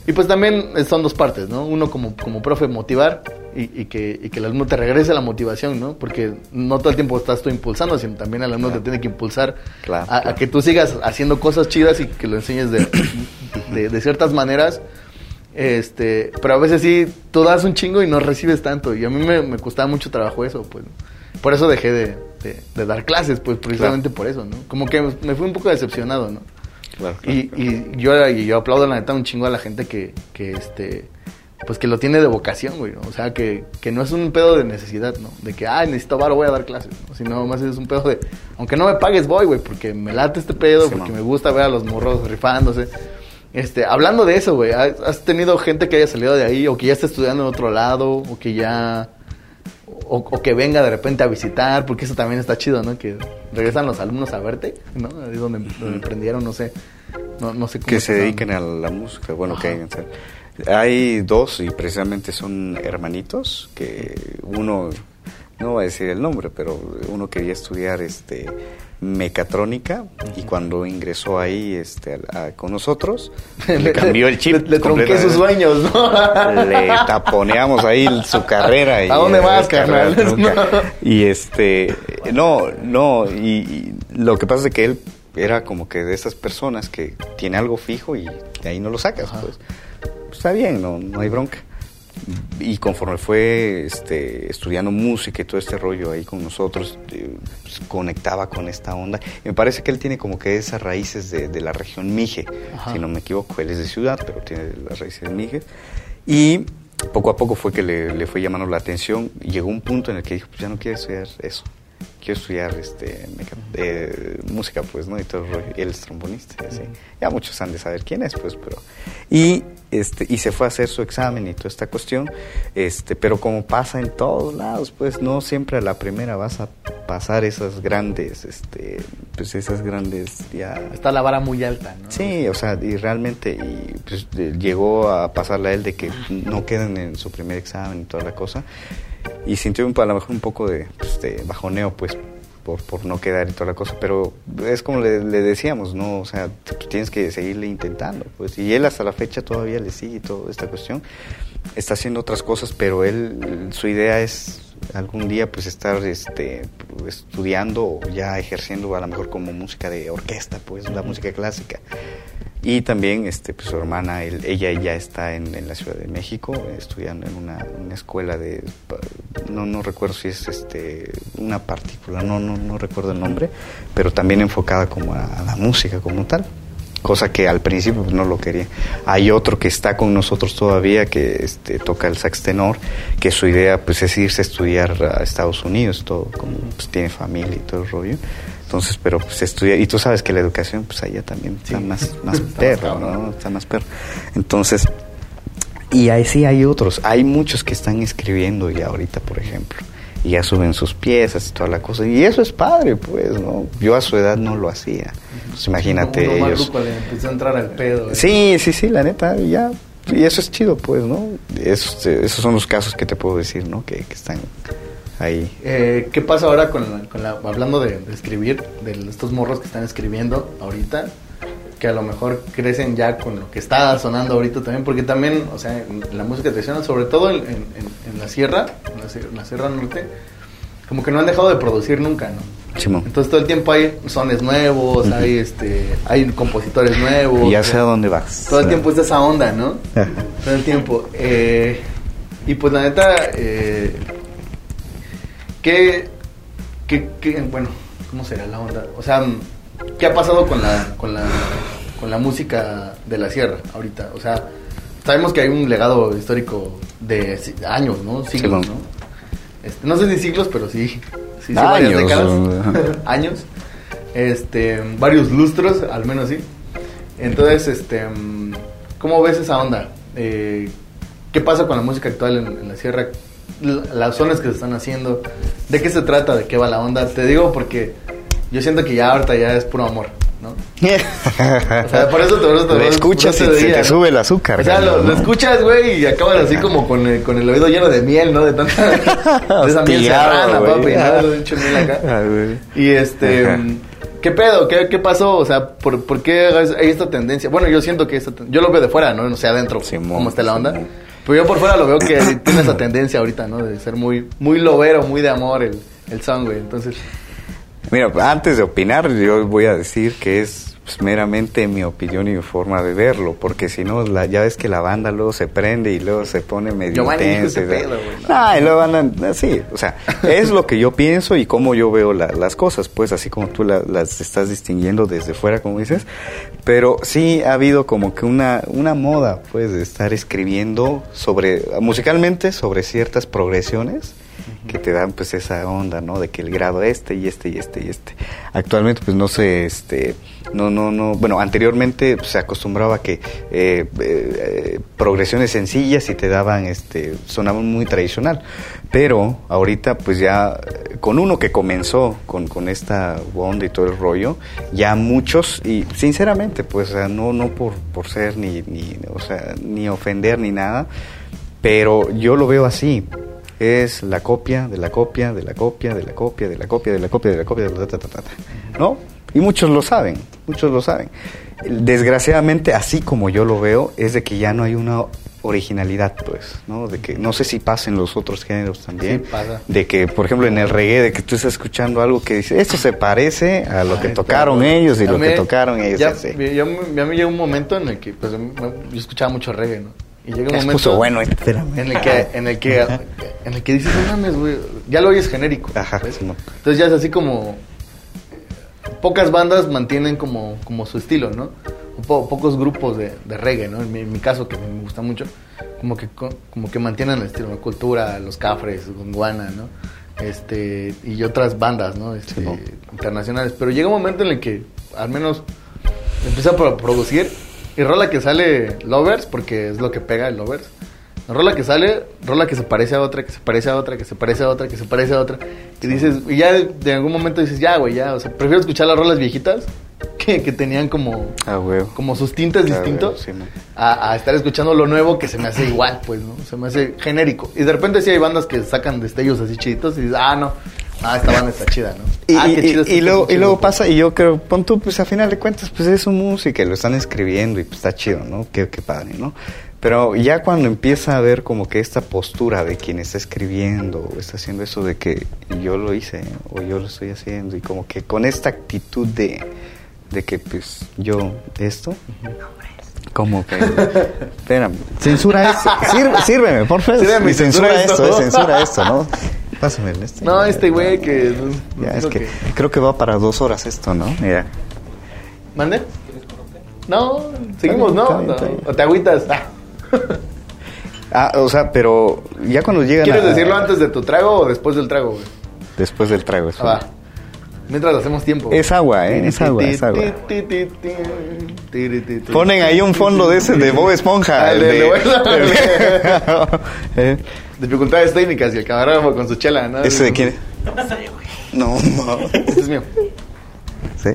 Y pues también son dos partes, ¿no? Uno como, como profe motivar y, que, y que el alumno te regrese la motivación, ¿no? Porque no todo el tiempo estás tú impulsando, sino también el alumno te tiene que impulsar a, que tú sigas haciendo cosas chidas y que lo enseñes de, de, ciertas maneras. Este, pero a veces sí, tú das un chingo y no recibes tanto. Y a mí me, me costaba mucho trabajo eso, pues. Por eso dejé de, dar clases, pues precisamente por eso, ¿no? Como que me fui un poco decepcionado, ¿no? Claro, y, y, yo, y yo aplaudo la neta un chingo a la gente que, que este pues que lo tiene de vocación, güey, o sea, que, que no es un pedo de necesidad, ¿no? De que, ay, necesito varo, voy a dar clases, ¿no? Sino más es un pedo de, aunque no me pagues, voy, güey, porque me late este pedo, porque me gusta ver a los morros rifándose. Este, hablando de eso, güey, ¿has tenido gente que haya salido de ahí o que ya está estudiando en otro lado o que ya o, que venga de repente a visitar, porque eso también está chido, ¿no? Que regresan los alumnos a verte, ¿no? Ahí donde, donde emprendieron, no sé, no, sé cómo. Que se dediquen a la música, bueno, que hay, hay dos y precisamente son hermanitos, que uno, no voy a decir el nombre, pero uno quería estudiar este mecatrónica y cuando ingresó ahí este con nosotros le cambió el chip le, tronqué sus sueños ¿no? le taponeamos ahí su carrera y, a dónde vas carnal y este no no y, lo que pasa es que él era como que de esas personas que tiene algo fijo y de ahí no lo sacas pues. Está bien no no hay bronca y conforme fue este, estudiando música y todo este rollo ahí con nosotros, eh, pues, conectaba con esta onda. me parece que él tiene como que esas raíces de, la región Mije, si no me equivoco, él es de ciudad, pero tiene las raíces de Mije. Y poco a poco fue que le, fue llamando la atención. Llegó un punto en el que dijo, pues ya no quiero estudiar eso, quiero estudiar este, eh, música, pues, ¿no? Y todo el rollo. Y él es trombonista, así. Ya muchos han de saber quién es, pues, pero... Y, este, y se fue a hacer su examen y toda esta cuestión, este, pero como pasa en todos lados, pues, no siempre a la primera vas a pasar esas grandes, este, pues, esas grandes, ya... Está la vara muy alta, ¿no? Sí, o sea, y realmente, y, pues, llegó a pasarle a él de que no queden en su primer examen y toda la cosa y sintió a lo mejor un poco de, pues, de bajoneo, pues, por, por, no quedar y toda la cosa, pero es como le, decíamos, ¿no? O sea, tienes que seguirle intentando, pues, y él hasta la fecha todavía le sigue toda esta cuestión, está haciendo otras cosas, pero él, su idea es algún día, pues, estar, este, estudiando o ya ejerciendo a lo mejor como música de orquesta, pues, la música clásica. Y también este, pues, su hermana, ella ya está en, en, la Ciudad de México, estudiando en una, escuela de, no, no recuerdo si es este, una partícula, no, no, no recuerdo el nombre, pero también enfocada como a, la música como tal cosa que al principio pues, no lo quería. Hay otro que está con nosotros todavía que este, toca el sax tenor, que su idea pues es irse a estudiar a Estados Unidos, todo como pues, tiene familia y todo el rollo. Entonces, pero pues estudia, y tú sabes que la educación, pues allá también está más, más perro, ¿no? Está más perro. Entonces, y ahí sí hay otros, hay muchos que están escribiendo ya ahorita, por ejemplo, y ya suben sus piezas y toda la cosa, y eso es padre, pues, ¿no? Yo a su edad no lo hacía. Pues imagínate Uno ellos. le empezó a entrar al pedo. ¿eh? Sí, sí, sí, la neta, ya. Y eso es chido, pues, ¿no? Esos, esos son los casos que te puedo decir, ¿no? Que, que están ahí. Eh, ¿Qué pasa ahora con la, hablando de, escribir, de estos morros que están escribiendo ahorita? Que a lo mejor crecen ya con lo que está sonando ahorita también, porque también, o sea, en la música tradicional, sobre todo en, la sierra, en la, sierra norte, como que no han dejado de producir nunca, ¿no? Entonces todo el tiempo hay sones nuevos, hay este, hay compositores nuevos. Y ya sé a dónde vas. Todo el tiempo es de esa onda, ¿no? todo el tiempo. Eh, y pues la neta, eh, ¿Qué, qué, bueno, cómo será la onda? O sea, ¿qué ha pasado con la, con la, con la música de la sierra ahorita? O sea, sabemos que hay un legado histórico de años, ¿no? Siglos, ¿no? Este, no sé si siglos, pero sí, sí, varias décadas, años, este, varios lustros, al menos sí. Entonces, este, ¿cómo ves esa onda? Eh, ¿Qué pasa con la música actual en la sierra? las zonas que se están haciendo, de qué se trata, de qué va la onda. Te digo porque yo siento que ya ahorita ya es puro amor, ¿no? o sea, por eso te, por Lo escuchas y se te sube el azúcar. O sea, lo, escuchas, güey, y acabas así como con el, con el oído lleno de miel, ¿no? De tanta... de esa miel serrana, papi, ¿no? Dicho miel acá. Ah, y este... ¿Qué pedo? ¿Qué, ¿Qué, pasó? O sea, ¿por, ¿por qué hay esta tendencia? Bueno, yo siento que esta, yo lo veo de fuera, ¿no? No sé, adentro, cómo está la onda. Pues yo por fuera lo veo que tiene esa tendencia ahorita, ¿no? De ser muy, muy lobero, muy de amor el, el song, güey. Entonces. Mira, antes de opinar, yo voy a decir que es pues, meramente mi opinión y mi forma de verlo, porque si no, la, ya ves que la banda luego se prende y luego se pone medio intensa. Ah, y luego andan, sí, o sea, es lo que yo pienso y cómo yo veo las cosas, pues así como tú las estás distinguiendo desde fuera, como dices, pero sí ha habido como que una, una moda, pues, de estar escribiendo sobre, musicalmente, sobre ciertas progresiones que te dan pues esa onda, ¿no? De que el grado este y este y este y este. Actualmente pues no sé, este, no, no, no, bueno, anteriormente pues, se acostumbraba que eh, eh, progresiones sencillas y te daban, este, sonaban muy tradicional, pero ahorita pues ya con uno que comenzó con, con esta onda y todo el rollo, ya muchos, y sinceramente pues no, no por, por ser ni, ni, o sea, ni ofender ni nada, pero yo lo veo así es la copia de la copia de la copia de la copia de la copia de la copia de la copia de la ta, ta, ta, ¿no? Y muchos lo saben, muchos lo saben. Desgraciadamente, así como yo lo veo, es de que ya no hay una originalidad, pues, ¿no? De que no sé si pasa en los otros géneros también. De que, por ejemplo, en el reggae, de que tú estás escuchando algo que dice, esto se parece a lo que tocaron ellos y lo que tocaron ellos. Ya, ya, me llegó un momento en el que, pues, yo escuchaba mucho reggae, ¿no? Y llega un momento bueno en el que en el que en el que dices, "No mames, güey, ya lo oyes genérico." Ajá, Entonces ya es así como pocas bandas mantienen como como su estilo, ¿no? pocos grupos de, de reggae, ¿no? En mi, caso que me gusta mucho, como que como que mantienen el estilo, la cultura, los cafres, Gondwana, ¿no? este y otras bandas, ¿no? Este, internacionales. Pero llega un momento en el que al menos empieza a producir y rola que sale Lovers, porque es lo que pega el Lovers. Rola que sale, rola que se parece a otra, que se parece a otra, que se parece a otra, que se parece a otra. Y dices, y ya de, algún momento dices, ya, güey, ya. O sea, prefiero escuchar las rolas viejitas que, que tenían como, ah, como sus tintes distintos a, estar escuchando lo nuevo que se me hace igual, pues, ¿no? Se me hace genérico. Y de repente sí hay bandas que sacan destellos así chiditos y dices, ah, no. Ah, esta banda está chida, ¿no? Y, ah, qué chido y, luego, y luego pasa, y yo creo, pon tú, pues a final de cuentas, pues es su música y lo están escribiendo y pues está chido, ¿no? Qué, qué padre, ¿no? Pero ya cuando empieza a ver como que esta postura de quien está escribiendo o está haciendo eso de que yo lo hice o yo lo estoy haciendo y como que con esta actitud de, de que pues yo esto, como que espérame, censura esto, sírveme, por favor, sírveme, censura, esto, censura esto, ¿no? Pásame el este. No, este güey que, ya, es que, creo que va para dos horas esto, ¿no? Mira. ¿Mande? No, seguimos, ¿no? ¿O te agüitas? Ah. ah, o sea, pero ya cuando llegan ¿Quieres decirlo antes de tu trago o después del trago, güey? Después del trago, eso. Ah, Mientras hacemos tiempo. Es agua, ¿eh? Es agua, es agua. Ponen ahí un fondo de ese de Bob Esponja. el de, de, Dificultades técnicas y el camarógrafo con su chela, ¿no? ¿Ese de quién? No, no. Este es mío. Sí.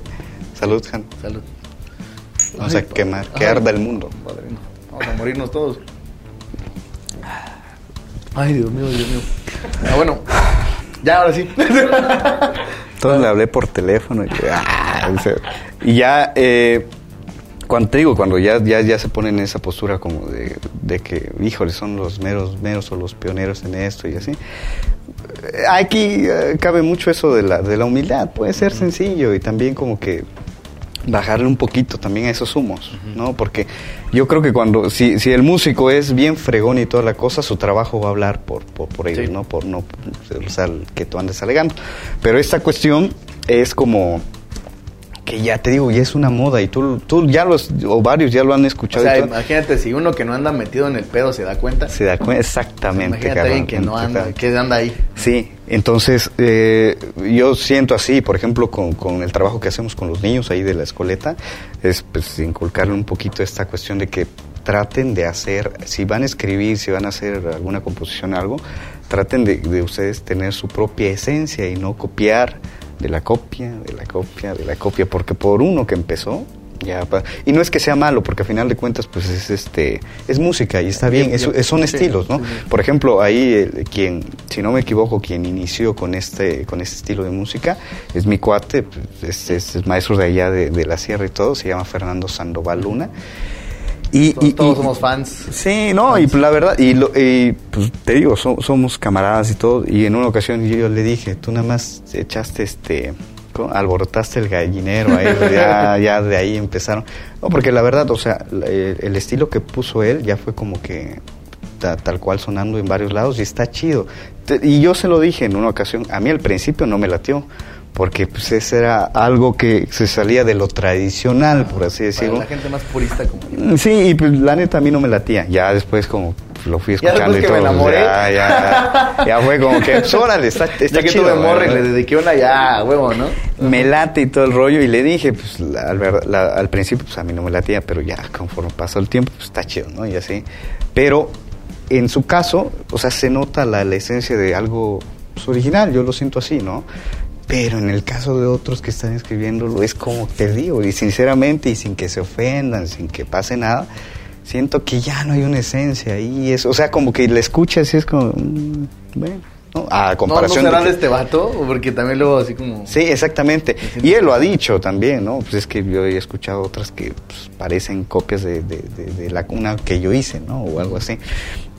Salud, Han. Salud. Vamos a quemar, que arda el mundo. Madre mía a morirnos todos. Ay, Dios mío, Dios mío. Ah, bueno, ya ahora sí. Entonces le hablé por teléfono y, ah, y ya, eh, cuando te digo, cuando ya, ya, ya se ponen en esa postura como de, de, que, híjole, son los meros, meros o los pioneros en esto y así. Aquí eh, cabe mucho eso de la, de la humildad, puede ser sencillo y también como que bajarle un poquito también a esos humos, ¿no? Porque yo creo que cuando, si, si el músico es bien fregón y toda la cosa, su trabajo va a hablar por, por, por ellos, ¿no? Por no, o sea, que tú andes alegando. Pero esta cuestión es como que ya te digo, ya es una moda y tú, tú ya los, o varios ya lo han escuchado. O sea, imagínate, si uno que no anda metido en el pedo se da cuenta. Se da cuenta, exactamente. imagínate alguien que no anda, que anda ahí. Sí, entonces eh, yo siento así, por ejemplo, con, con, el trabajo que hacemos con los niños ahí de la escoleta, es pues inculcarle un poquito esta cuestión de que traten de hacer, si van a escribir, si van a hacer alguna composición, algo, traten de, de ustedes tener su propia esencia y no copiar de la copia, de la copia, de la copia, porque por uno que empezó, ya y no es que sea malo, porque al final de cuentas, pues es este es música y está bien, son estilos, ¿no? Por ejemplo, ahí quien, si no me equivoco, quien inició con este con este estilo de música es mi cuate, pues, es, maestro de allá de, de, la sierra y todo, se llama Fernando Sandoval Luna. Y, todos, somos fans. Sí, no, y la verdad, y, pues te digo, somos camaradas y todo. Y en una ocasión yo, le dije, tú nada más echaste este, alborotaste el gallinero ahí, ya, ya de ahí empezaron. No, porque la verdad, o sea, el, estilo que puso él ya fue como que tal cual sonando en varios lados y está chido. Y yo se lo dije en una ocasión, a mí al principio no me latió porque pues ese era algo que se salía de lo tradicional, por así decirlo. Para la gente más purista como yo. Sí, y pues la neta a mí no me latía. Ya después como lo fui escuchando y todo. Me enamoré. Ya, ya, ya, fue como que, pues, órale, está, está ya que tuve morre, le dediqué una ya, huevo, ¿no? Me late y todo el rollo y le dije, pues al, al principio pues a mí no me latía, pero ya conforme pasó el tiempo, pues está chido, ¿no? Y así. Pero en su caso, o sea, se nota la, la esencia de algo pues, original, yo lo siento así, ¿no? Pero en el caso de otros que están escribiéndolo es como te digo, y sinceramente y sin que se ofendan, sin que pase nada, siento que ya no hay una esencia ahí. Es, o sea, como que la escuchas y es como, mm, bueno, ¿no? A comparación ¿No, no será de, este vato? Porque también luego así como... Sí, exactamente. Y él lo ha dicho también, ¿no? Pues es que yo he escuchado otras que pues, parecen copias de, de, de, la una que yo hice, ¿no? O algo así.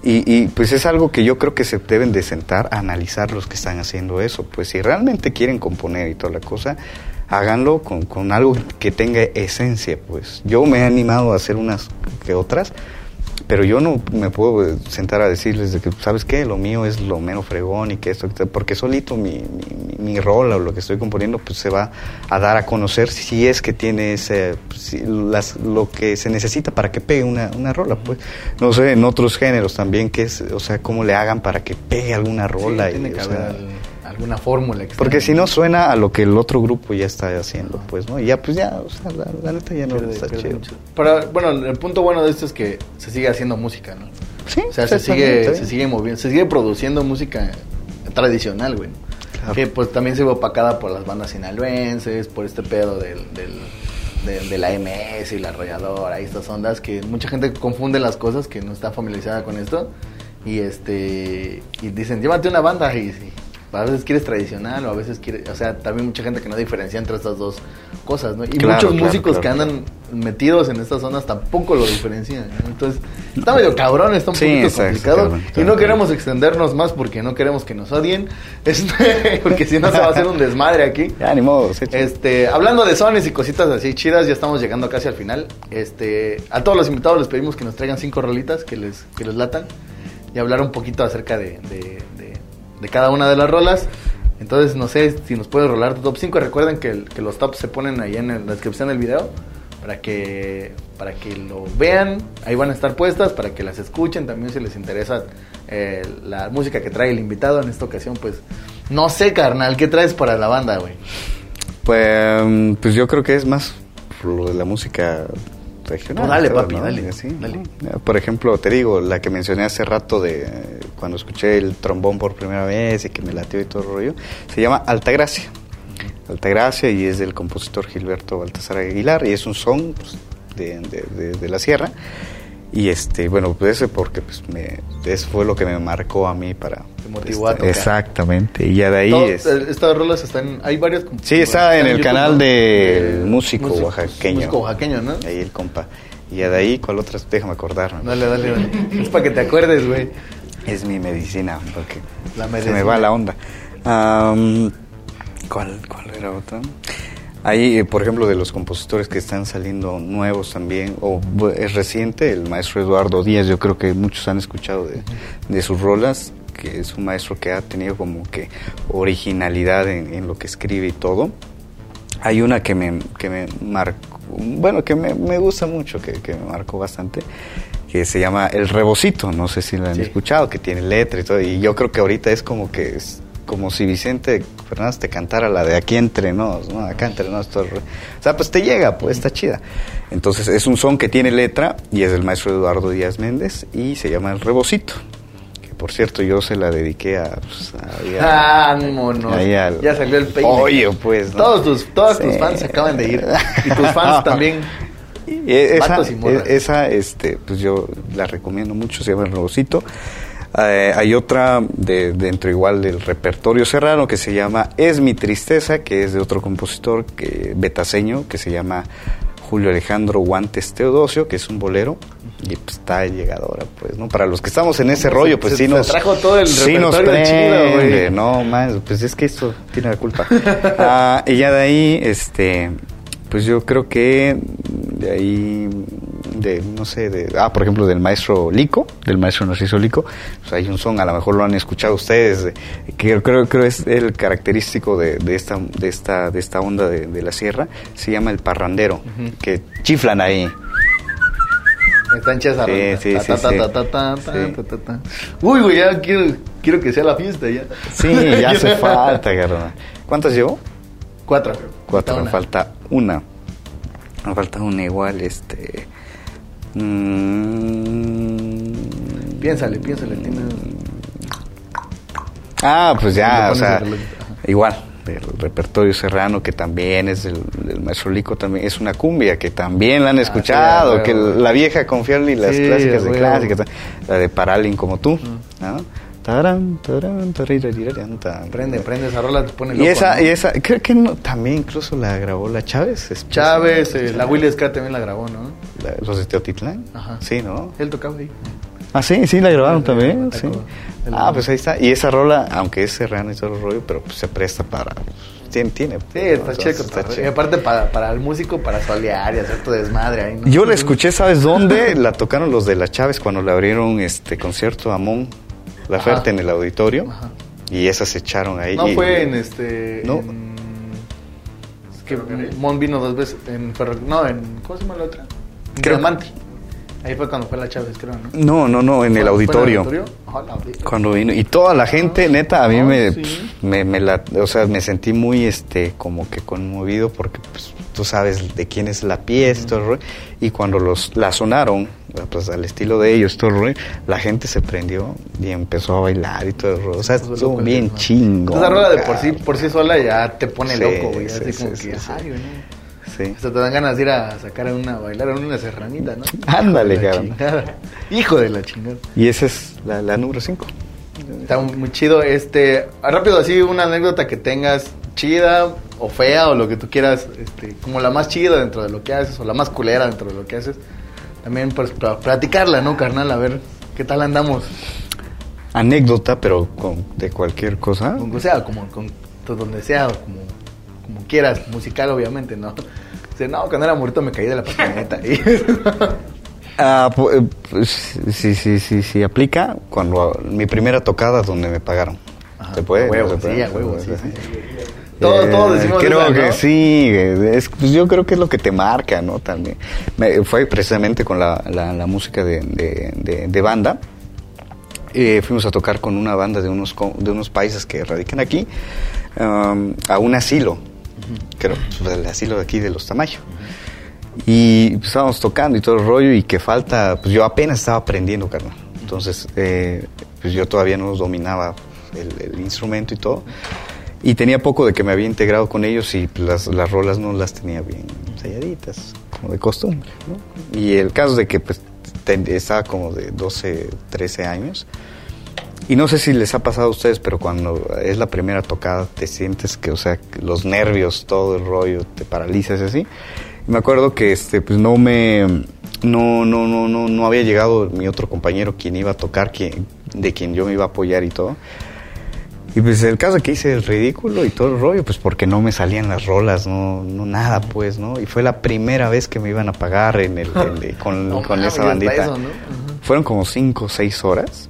Y, pues es algo que yo creo que se deben de sentar a analizar los que están haciendo eso. Pues si realmente quieren componer y toda la cosa, háganlo con, con algo que tenga esencia. Pues yo me he animado a hacer unas que otras, pero yo no me puedo sentar a decirles de que, ¿sabes qué? Lo mío es lo menos fregón y que esto, porque solito mi, mi, mi rol o lo que estoy componiendo, pues se va a dar a conocer si es que tiene ese, las, lo que se necesita para que pegue una, una rola, pues. No sé, en otros géneros también, que es, o sea, cómo le hagan para que pegue alguna rola. tiene que haber alguna fórmula. Porque si no suena a lo que el otro grupo ya está haciendo, pues, ¿no? Y ya, pues ya, o sea, la, la neta ya no Pierde- está pierde chido. mucho. Pero bueno, el punto bueno de esto es que se sigue haciendo música, ¿no? Sí, O sea, se sigue, se sigue moviendo, se sigue produciendo música tradicional, güey. Claro. Que pues también se ve opacada por las bandas sinaloenses, por este pedo del, del, de, de la MS y la arrolladora y estas ondas que mucha gente confunde las cosas que no está familiarizada con esto y este y dicen llévate una banda y, y a veces quieres tradicional o a veces quieres, o sea, también mucha gente que no diferencia entre estas dos cosas, ¿no? Y Claro, muchos claro, músicos claro, que andan metidos en estas zonas tampoco lo diferencian, ¿no? Entonces, está medio cabrón, está un Sí, poquito está complicado cabrón, y no queremos extendernos más porque no queremos que nos odien, este, porque si no se va a hacer un desmadre aquí. Ya, ni modo. Este, hablando de sones y cositas así chidas, ya estamos llegando casi al final. Este, a todos los invitados les pedimos que nos traigan cinco rolitas que les, que les latan y hablar un poquito acerca de, de, de- cada una de las rolas. Entonces, no sé si nos pueden rolar tu top 5. Recuerden que, los tops se ponen ahí en la descripción del video para que, para que lo vean. Ahí van a estar puestas para que las escuchen. También si les interesa eh, la música que trae el invitado en esta ocasión, pues no sé, carnal, ¿qué traes para la banda, güey? Pues, pues yo creo que es más lo de la música regional. No, dale, todo, papi, dale, Sí, dale. Por ejemplo, te digo, la que mencioné hace rato de cuando escuché el trombón por primera vez y que me latió y todo el rollo, se llama Altagracia. Altagracia y es del compositor Gilberto Baltasar Aguilar y es un son pues, de, de- de- de la sierra. Y este, bueno, pues ese porque pues me, eso fue lo que me marcó a mí para... Te motivó a este, tocar. Exactamente, y ya de ahí es... eh, Estas rolas están. Hay varias. Sí, está en el YouTube, canal del Eh, músico oaxaqueño. Músico oaxaqueño, ¿no? Ahí el compa. Y ya de ahí, ¿cuál otra? Déjame acordarme. Dale, dale, dale. Es para que te acuerdes, güey. Es mi medicina, porque La se me va la onda. Am, ¿cuál, ¿Cuál era otra? Ahí, eh, por ejemplo, de los compositores que están saliendo nuevos también, o es reciente, el maestro Eduardo Díaz, yo creo que muchos han escuchado de, de sus rolas, que es un maestro que ha tenido como que originalidad en, en lo que escribe y todo. Hay una que me, que me marcó, bueno, que me, me gusta mucho, que, que me marcó bastante, que se llama El Rebocito, no sé si la han Sí. escuchado, que tiene letra y todo, y yo creo que ahorita es como que es como si Vicente Fernández te cantara la de aquí entre nos, ¿no? Acá entre nos, todo. O sea, pues te llega, pues está chida. Entonces es un son que tiene letra y es del maestro Eduardo Díaz Méndez y se llama El Rebocito. Que por cierto yo se la dediqué a... pues, a- ahí al- Ya salió el peine. Oye, pues. ¿no? Todos tus, todos tus fans se acaban de ir. Y tus fans también. Y esa, e- esa, este, pues yo la recomiendo mucho, se llama El Rebocito. Eh, hay otra de, dentro igual del repertorio serrano que se llama Es mi tristeza, que es de otro compositor que, betaseño que se llama Julio Alejandro Guantes Teodosio, que es un bolero. Y pues está llegadora, pues, ¿no? Para los que estamos en ese Se- rollo, pues se- sí se nos. trajo todo el sí nos chido, güey. No, más, pues es que esto tiene la culpa. Ah, y ya de ahí, este, pues yo creo que de ahí, de, no sé, de, ah, por ejemplo, del maestro Lico, del maestro Narciso Lico, pues hay un son, a lo mejor lo han escuchado ustedes, de- que creo, creo es el característico de, de esta, de esta, de esta onda de, de la sierra, se llama el parrandero, que chiflan ahí. Están chidas Sí, sí. Uy, güey, ya quiero, quiero que sea la fiesta ya. Sí, ya hace falta, carnal. ¿Cuántas llevo? Cuatro. Cuatro, me falta una. Me falta una igual, este. mm, Piénsale, piénsale. Tiene... Ah, pues ya, o sea, el igual, del repertorio serrano, que también es del, del maestro Lico, también es una cumbia, que también la han escuchado, Ah, sí, que la vieja confiarle y las Sí, clásicas de clásicas, la de Paralin como tú, ¿no? Tarán, tarán, tan. Prende, prende esa rola, te pone Y loco, esa, ¿no? y esa, creo que no, también incluso la grabó la Chávez. es- Chávez, eh, la Willy Ska también la grabó, ¿no? la- los de Teotitlán. Ajá. Sí, ¿no? Él tocaba ahí. Ah, sí, sí, la grabaron también. sí. Ah, pues ahí está. Y esa rola, aunque es serrano y todo el rollo, pero pues se presta para. Tiene, tiene. Sí, está chido. Está chido. Y aparte para, para el músico, para solear y hacer tu desmadre ahí, ¿no? Yo la escuché, ¿sabes dónde? la tocaron los de la Chávez cuando le abrieron este concierto a Mon Laferte Ajá. en el auditorio. Ajá. Y esas se echaron ahí. No y- fue en este. No. en- Es que Mon vino dos veces en Ferro... No, en. ¿Cómo se llama la otra? En Creo- Diamante. Ahí fue cuando fue la Chávez, creo, ¿no? No, no, no, en el auditorio. Ojalá, Cuando vino. Y toda la gente, neta, a mí Ah, me, sí. me, me la, o sea, me sentí muy, este, como que conmovido porque, pues, tú sabes de quién es la pieza, todo el rollo. Y cuando los, la sonaron, pues, al estilo de ellos, todo el la gente se prendió y empezó a bailar y todo el rollo. O sea, estuvo loco, bien chingo. Esa rola de por sí, por sí sola ya te pone Sí, loco, güey. sí, Así sí, como que, ay, güey. Sí. Hasta te dan ganas de ir a sacar a una, a bailar en una serranita, ¿no? Ándale, cabrón. Hijo de la chingada. Y esa es la, la número 5. Está muy chido. Este, rápido así, una anécdota que tengas chida o fea o lo que tú quieras, este, como la más chida dentro de lo que haces o la más culera dentro de lo que haces. También pues para platicarla, ¿no, carnal? A ver qué tal andamos. Anécdota, pero con, de cualquier cosa. Con que sea, como con donde sea, o como, como quieras, musical obviamente, ¿no? Dice, no, cuando era morrito me caí de la patineta. Y- Ah, eh, pues, sí, sí, sí, sí, aplica cuando mi primera tocada donde me pagaron. Ajá, ¿Se puede? huevo, sí, a huevo, ¿Se sí, sí, Todos, todos decimos Creo que sí, es- pues yo creo que es lo que te marca, ¿no? También. Me- fue precisamente con la, la- la música de, de- de- de banda. Eh, fuimos a tocar con una banda de unos, de unos países que radican aquí um, a un asilo, creo, pues, el asilo de aquí de los Tamayo. Y pues, estábamos tocando y todo el rollo y que falta, pues yo apenas estaba aprendiendo, carnal. Entonces, eh, pues yo todavía no dominaba el, el instrumento y todo. Y tenía poco de que me había integrado con ellos y pues, las, las rolas no las tenía bien ensayaditas, como de costumbre. ¿no? Y el caso de que pues, te- estaba como de 12, 13 años. Y no sé si les ha pasado a ustedes, pero cuando es la primera tocada te sientes que, o sea, los nervios, todo el rollo, te paralizas así. Y me acuerdo que este, pues no me, no, no, no, no, no había llegado mi otro compañero quien iba a tocar, quien, de quien yo me iba a apoyar y todo. Y pues el caso que hice el ridículo y todo el rollo, pues porque no me salían las rolas, no, no nada, pues, ¿no? Y fue la primera vez que me iban a pagar en el, en el- con, No con esa bandita. eso, ¿no? Fueron como 5 o 6 horas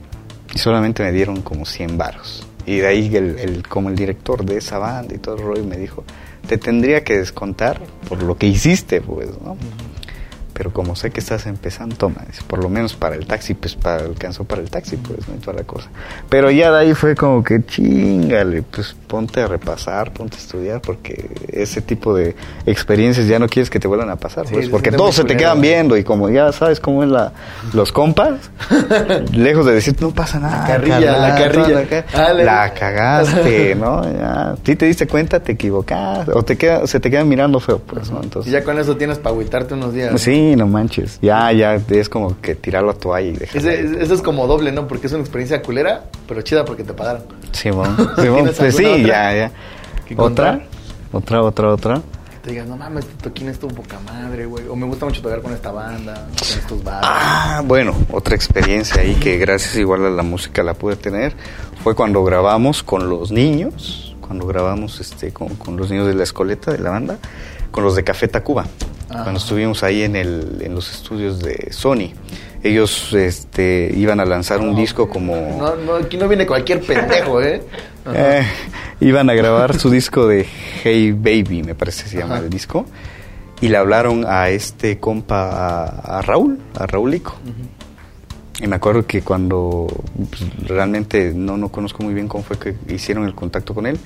y solamente me dieron como 100 varos. Y de ahí el, el- como el director de esa banda y todo el rollo me dijo, te tendría que descontar por lo que hiciste, pues, ¿no? Pero como sé que estás empezando, toma, por lo menos para el taxi, pues para, alcanzó para el taxi, pues, ¿no? Y toda la cosa. Pero ya de ahí fue como que chingale, pues ponte a repasar, ponte a estudiar, porque ese tipo de experiencias ya no quieres que te vuelvan a pasar, Sí, pues, porque todos se te quedan viendo y como ya sabes cómo es la, los compas, lejos de decir no pasa nada. La carrilla, la carrilla. la cagaste, ¿no? Ya, si te diste cuenta, te equivocaste, o te queda, se te quedan mirando feo, pues, ¿no? Y Entonces, ya con eso tienes para agüitarte unos días. ¿no? Sí, no manches, ya, ya, es como que tirarlo a toalla y ahí. eso es como doble, ¿no? Porque es una experiencia culera, pero chida porque te pagaron. Sí, bueno, sí, bueno, ¿Tienes pues sí, ya, otra ya. que ¿Otra? Otra, otra, otra. Que te digas, no mames, este toquín estuvo poca madre, güey. O me gusta mucho tocar con esta banda, con estos bares. Ah, bueno, otra experiencia ahí que gracias igual a la música la pude tener fue cuando grabamos con los niños, cuando grabamos este con, con los niños de la escoleta de la banda, con los de Café Tacuba, Ajá. cuando estuvimos ahí en el en los estudios de Sony. Ellos este iban a lanzar un disco como No, no, aquí no viene cualquier pendejo, ¿eh? Eh, iban a grabar su disco de Hey Baby, me parece que se llama Ajá. el disco. Y le hablaron a este compa, a, a Raúl, a Raulico. Y me acuerdo que cuando pues, realmente no, no conozco muy bien cómo fue que hicieron el contacto con él,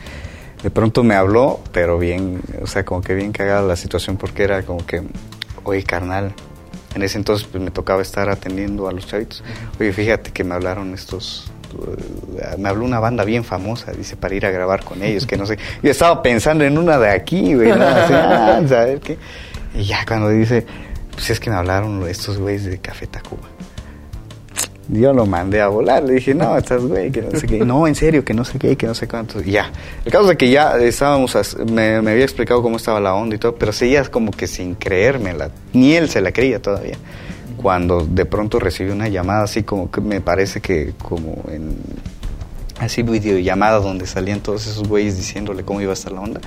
de pronto me habló, pero bien, o sea, como que bien cagada la situación porque era como que, oye, carnal, en ese entonces pues, me tocaba estar atendiendo a los chavitos. Oye, fíjate que me hablaron estos, eh, me habló una banda bien famosa, dice, para ir a grabar con ellos, que no sé. Yo estaba pensando en una de aquí, güey, ¿no? Así, ah, ¿saber qué? Y ya cuando dice, pues es que me hablaron estos güeyes de Café Tacuba. Yo lo mandé a volar, le dije, no, estás güey, que no sé qué. No, en serio, que no sé qué, que no sé cuánto. Ya. El caso es que ya estábamos, me, me había explicado cómo estaba la onda y todo, pero seguías como que sin creérmela. Ni él se la creía todavía. Cuando de pronto recibí una llamada así como que me parece que como en así videollamada donde salían todos esos güeyes diciéndole cómo iba a estar la onda,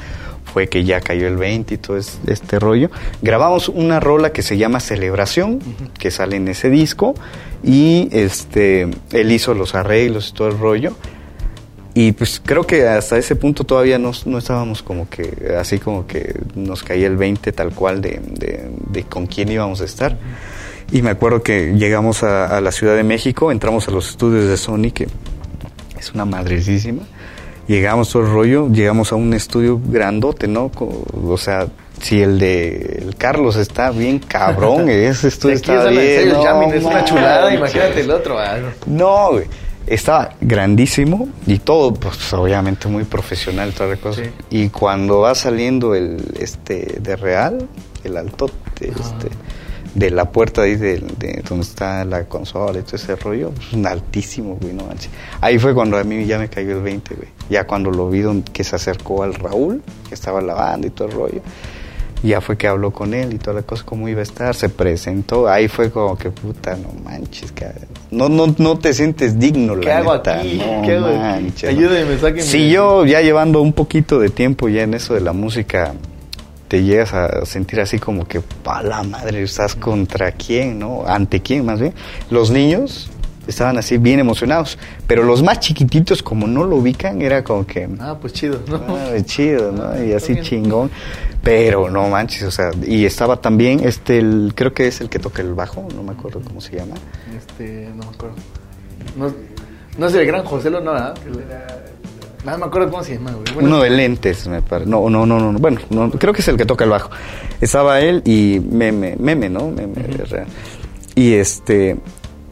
fue que ya cayó el 20 y todo es- este rollo. Grabamos una rola que se llama Celebración, que sale en ese disco, y este él hizo los arreglos y todo el rollo. Y pues creo que hasta ese punto todavía no, no estábamos como que, así como que nos caía el 20 tal cual de, de- de con quién íbamos a estar. Y me acuerdo que llegamos a, la Ciudad de México, entramos a los estudios de Sony, que es una madrecísima. Llegamos todo el rollo, llegamos a un estudio grandote, ¿no? O sea, si el de el Carlos está bien cabrón, ese estudio está bien. No, es una chulada, imagínate el otro. Ah, no, güey. Estaba grandísimo y todo, pues obviamente muy profesional, toda la cosa. Y cuando va saliendo el este de Real, el altote, este de la puerta ahí de, donde está la consola y todo ese rollo, pues, un altísimo, güey, no manches. Ahí fue cuando a mí ya me cayó el 20, güey. Ya cuando lo vi que se acercó al Raúl, que estaba lavando y todo el rollo. Ya fue que habló con él y toda la cosa, cómo iba a estar, se presentó. Ahí fue como que puta, no manches, que no, no, no te sientes digno, ¿Qué hago aquí? ¿Qué hago manches, Ayúdeme, sáquenme. Si yo ya llevando un poquito de tiempo ya en eso de la música, te llegas a sentir así como que, pa la madre, estás contra quién, ¿no? Ante quién más bien. Los niños estaban así bien emocionados, pero los más chiquititos como no lo ubican era como que... Ah, pues chido, ¿no? Ah, chido, ¿no? Y así chingón. Pero no manches, o sea, y estaba también este, el, creo que es el que toca el bajo, no me acuerdo cómo se llama. Este, no me acuerdo. No, no es el gran José, no, ¿verdad? Nada me acuerdo cómo se llama, güey. Uno de lentes, me parece. No, no, no, no. Bueno, no, creo que es el que toca el bajo. Estaba él y Meme, Meme, ¿no? Meme, real. Y este,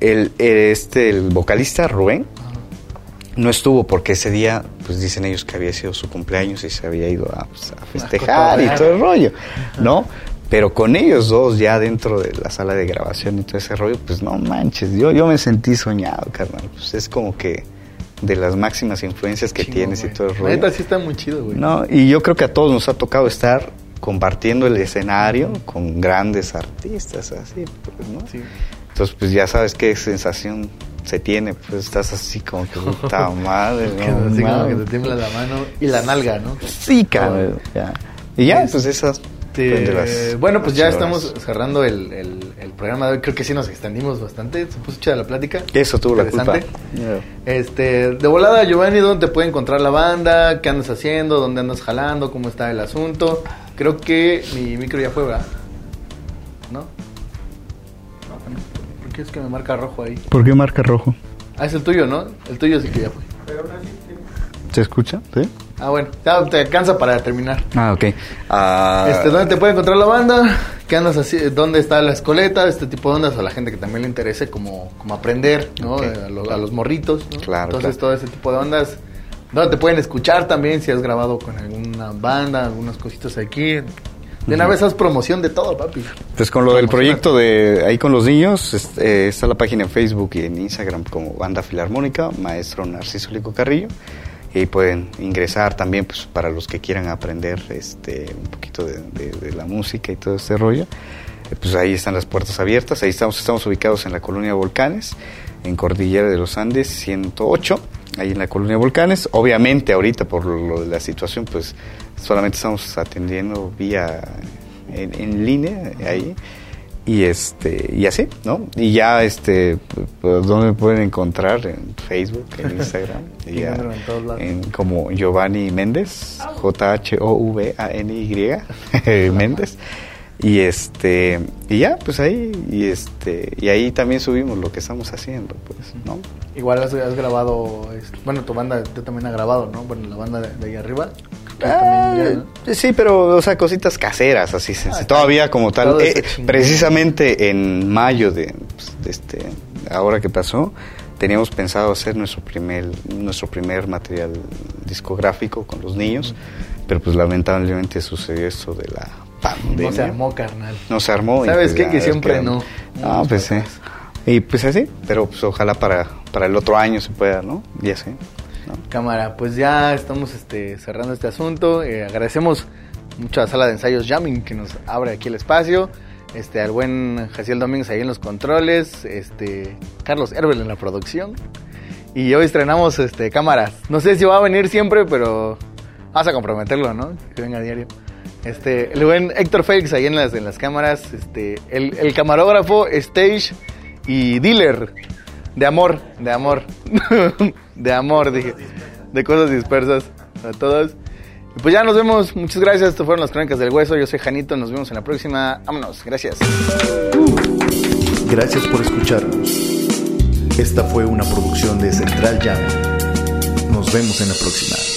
el, este, el vocalista Rubén no estuvo porque ese día, pues dicen ellos que había sido su cumpleaños y se había ido a, pues, festejar y todo el rollo, ¿no? Pero con ellos dos ya dentro de la sala de grabación y todo ese rollo, pues no manches, yo, yo me sentí soñado, carnal. Pues es como que de las máximas influencias que tienes y todo el rollo. Neta, sí está muy chido, güey. No, y yo creo que a todos nos ha tocado estar compartiendo el escenario con grandes artistas, así, pues, ¿no? Sí. Entonces, pues ya sabes qué sensación se tiene, pues estás así como que puta madre, ¿no? así como que te tiembla la mano y la nalga, ¿no? Sí, cabrón. Ya. Y ya, pues esas este, bueno, pues ya estamos cerrando el, el, programa de hoy. Creo que sí nos extendimos bastante. Se puso chida la plática. Eso tuvo la culpa. Este, de volada, Giovanni, ¿dónde te puede encontrar la banda? ¿Qué andas haciendo? ¿Dónde andas jalando? ¿Cómo está el asunto? Creo que mi micro ya fue, ¿verdad? ¿No? ¿Por qué es que me marca rojo ahí? ¿Por qué marca rojo? Ah, es el tuyo, ¿no? El tuyo sí que ya fue. Pero ¿Se escucha? ¿Sí? Ah, bueno, ya te alcanza para terminar. Ah, ok. Uh... Este, ¿Dónde te puede encontrar la banda? ¿Qué andas así? ¿Dónde está la escoleta? Este tipo de ondas a la gente que también le interese como, como aprender, ¿no? A, los morritos, ¿no? Claro. Entonces, todo ese tipo de ondas. ¿Dónde te pueden escuchar también si has grabado con alguna banda, algunas cositas aquí? De una vez haz promoción de todo, papi. Pues con lo del proyecto de ahí con los niños, este, está la página en Facebook y en Instagram como Banda Filarmónica, Maestro Narciso Lico Carrillo y ahí pueden ingresar también pues para los que quieran aprender este un poquito de, la música y todo este rollo eh, pues ahí están las puertas abiertas. Ahí estamos estamos ubicados en la colonia Volcanes en Cordillera de los Andes 108 ahí en la colonia Volcanes. Obviamente ahorita por la situación pues solamente estamos atendiendo vía en, en línea ahí y este y así no y ya este pues, dónde me pueden encontrar en Facebook en Instagram y en, como Giovanni Méndez J H O V A N Y Méndez. Y este y ya pues ahí y este y ahí también subimos lo que estamos haciendo pues no igual has, grabado este, bueno tu banda también ha grabado no bueno la banda de ahí arriba Ah, sí, pero, o sea, cositas caseras, así, ah, todavía como tal. Eh, precisamente en mayo de, pues, de, este, ahora que pasó, teníamos pensado hacer nuestro primer, nuestro primer material discográfico con los niños, pero pues lamentablemente sucedió esto de la pandemia. No se armó, carnal. No se armó. ¿Sabes qué? Que siempre no. No, pues sí. Y pues así, pero pues ojalá para, para el otro año se pueda, ¿no? Ya sé. Cámara, pues ya estamos este, cerrando este asunto. Eh, agradecemos mucho a la sala de ensayos Jamming que nos abre aquí el espacio. Este, al buen Jaciel Domínguez ahí en los controles. Este, Carlos Herbel en la producción. Y hoy estrenamos este, cámaras. No sé si va a venir siempre, pero vamos a comprometerlo, ¿no? Que venga a diario. Este, el buen Héctor Félix ahí en las, cámaras. Este, el camarógrafo, stage y dealer de amor, de amor. de amor, dije. De cosas dispersas a todos. Y pues ya nos vemos. Muchas gracias. Esto fueron las crónicas del hueso. Yo soy Janito. Nos vemos en la próxima. Vámonos. Gracias. Gracias por escucharnos. Esta fue una producción de Central Jam. Nos vemos en la próxima.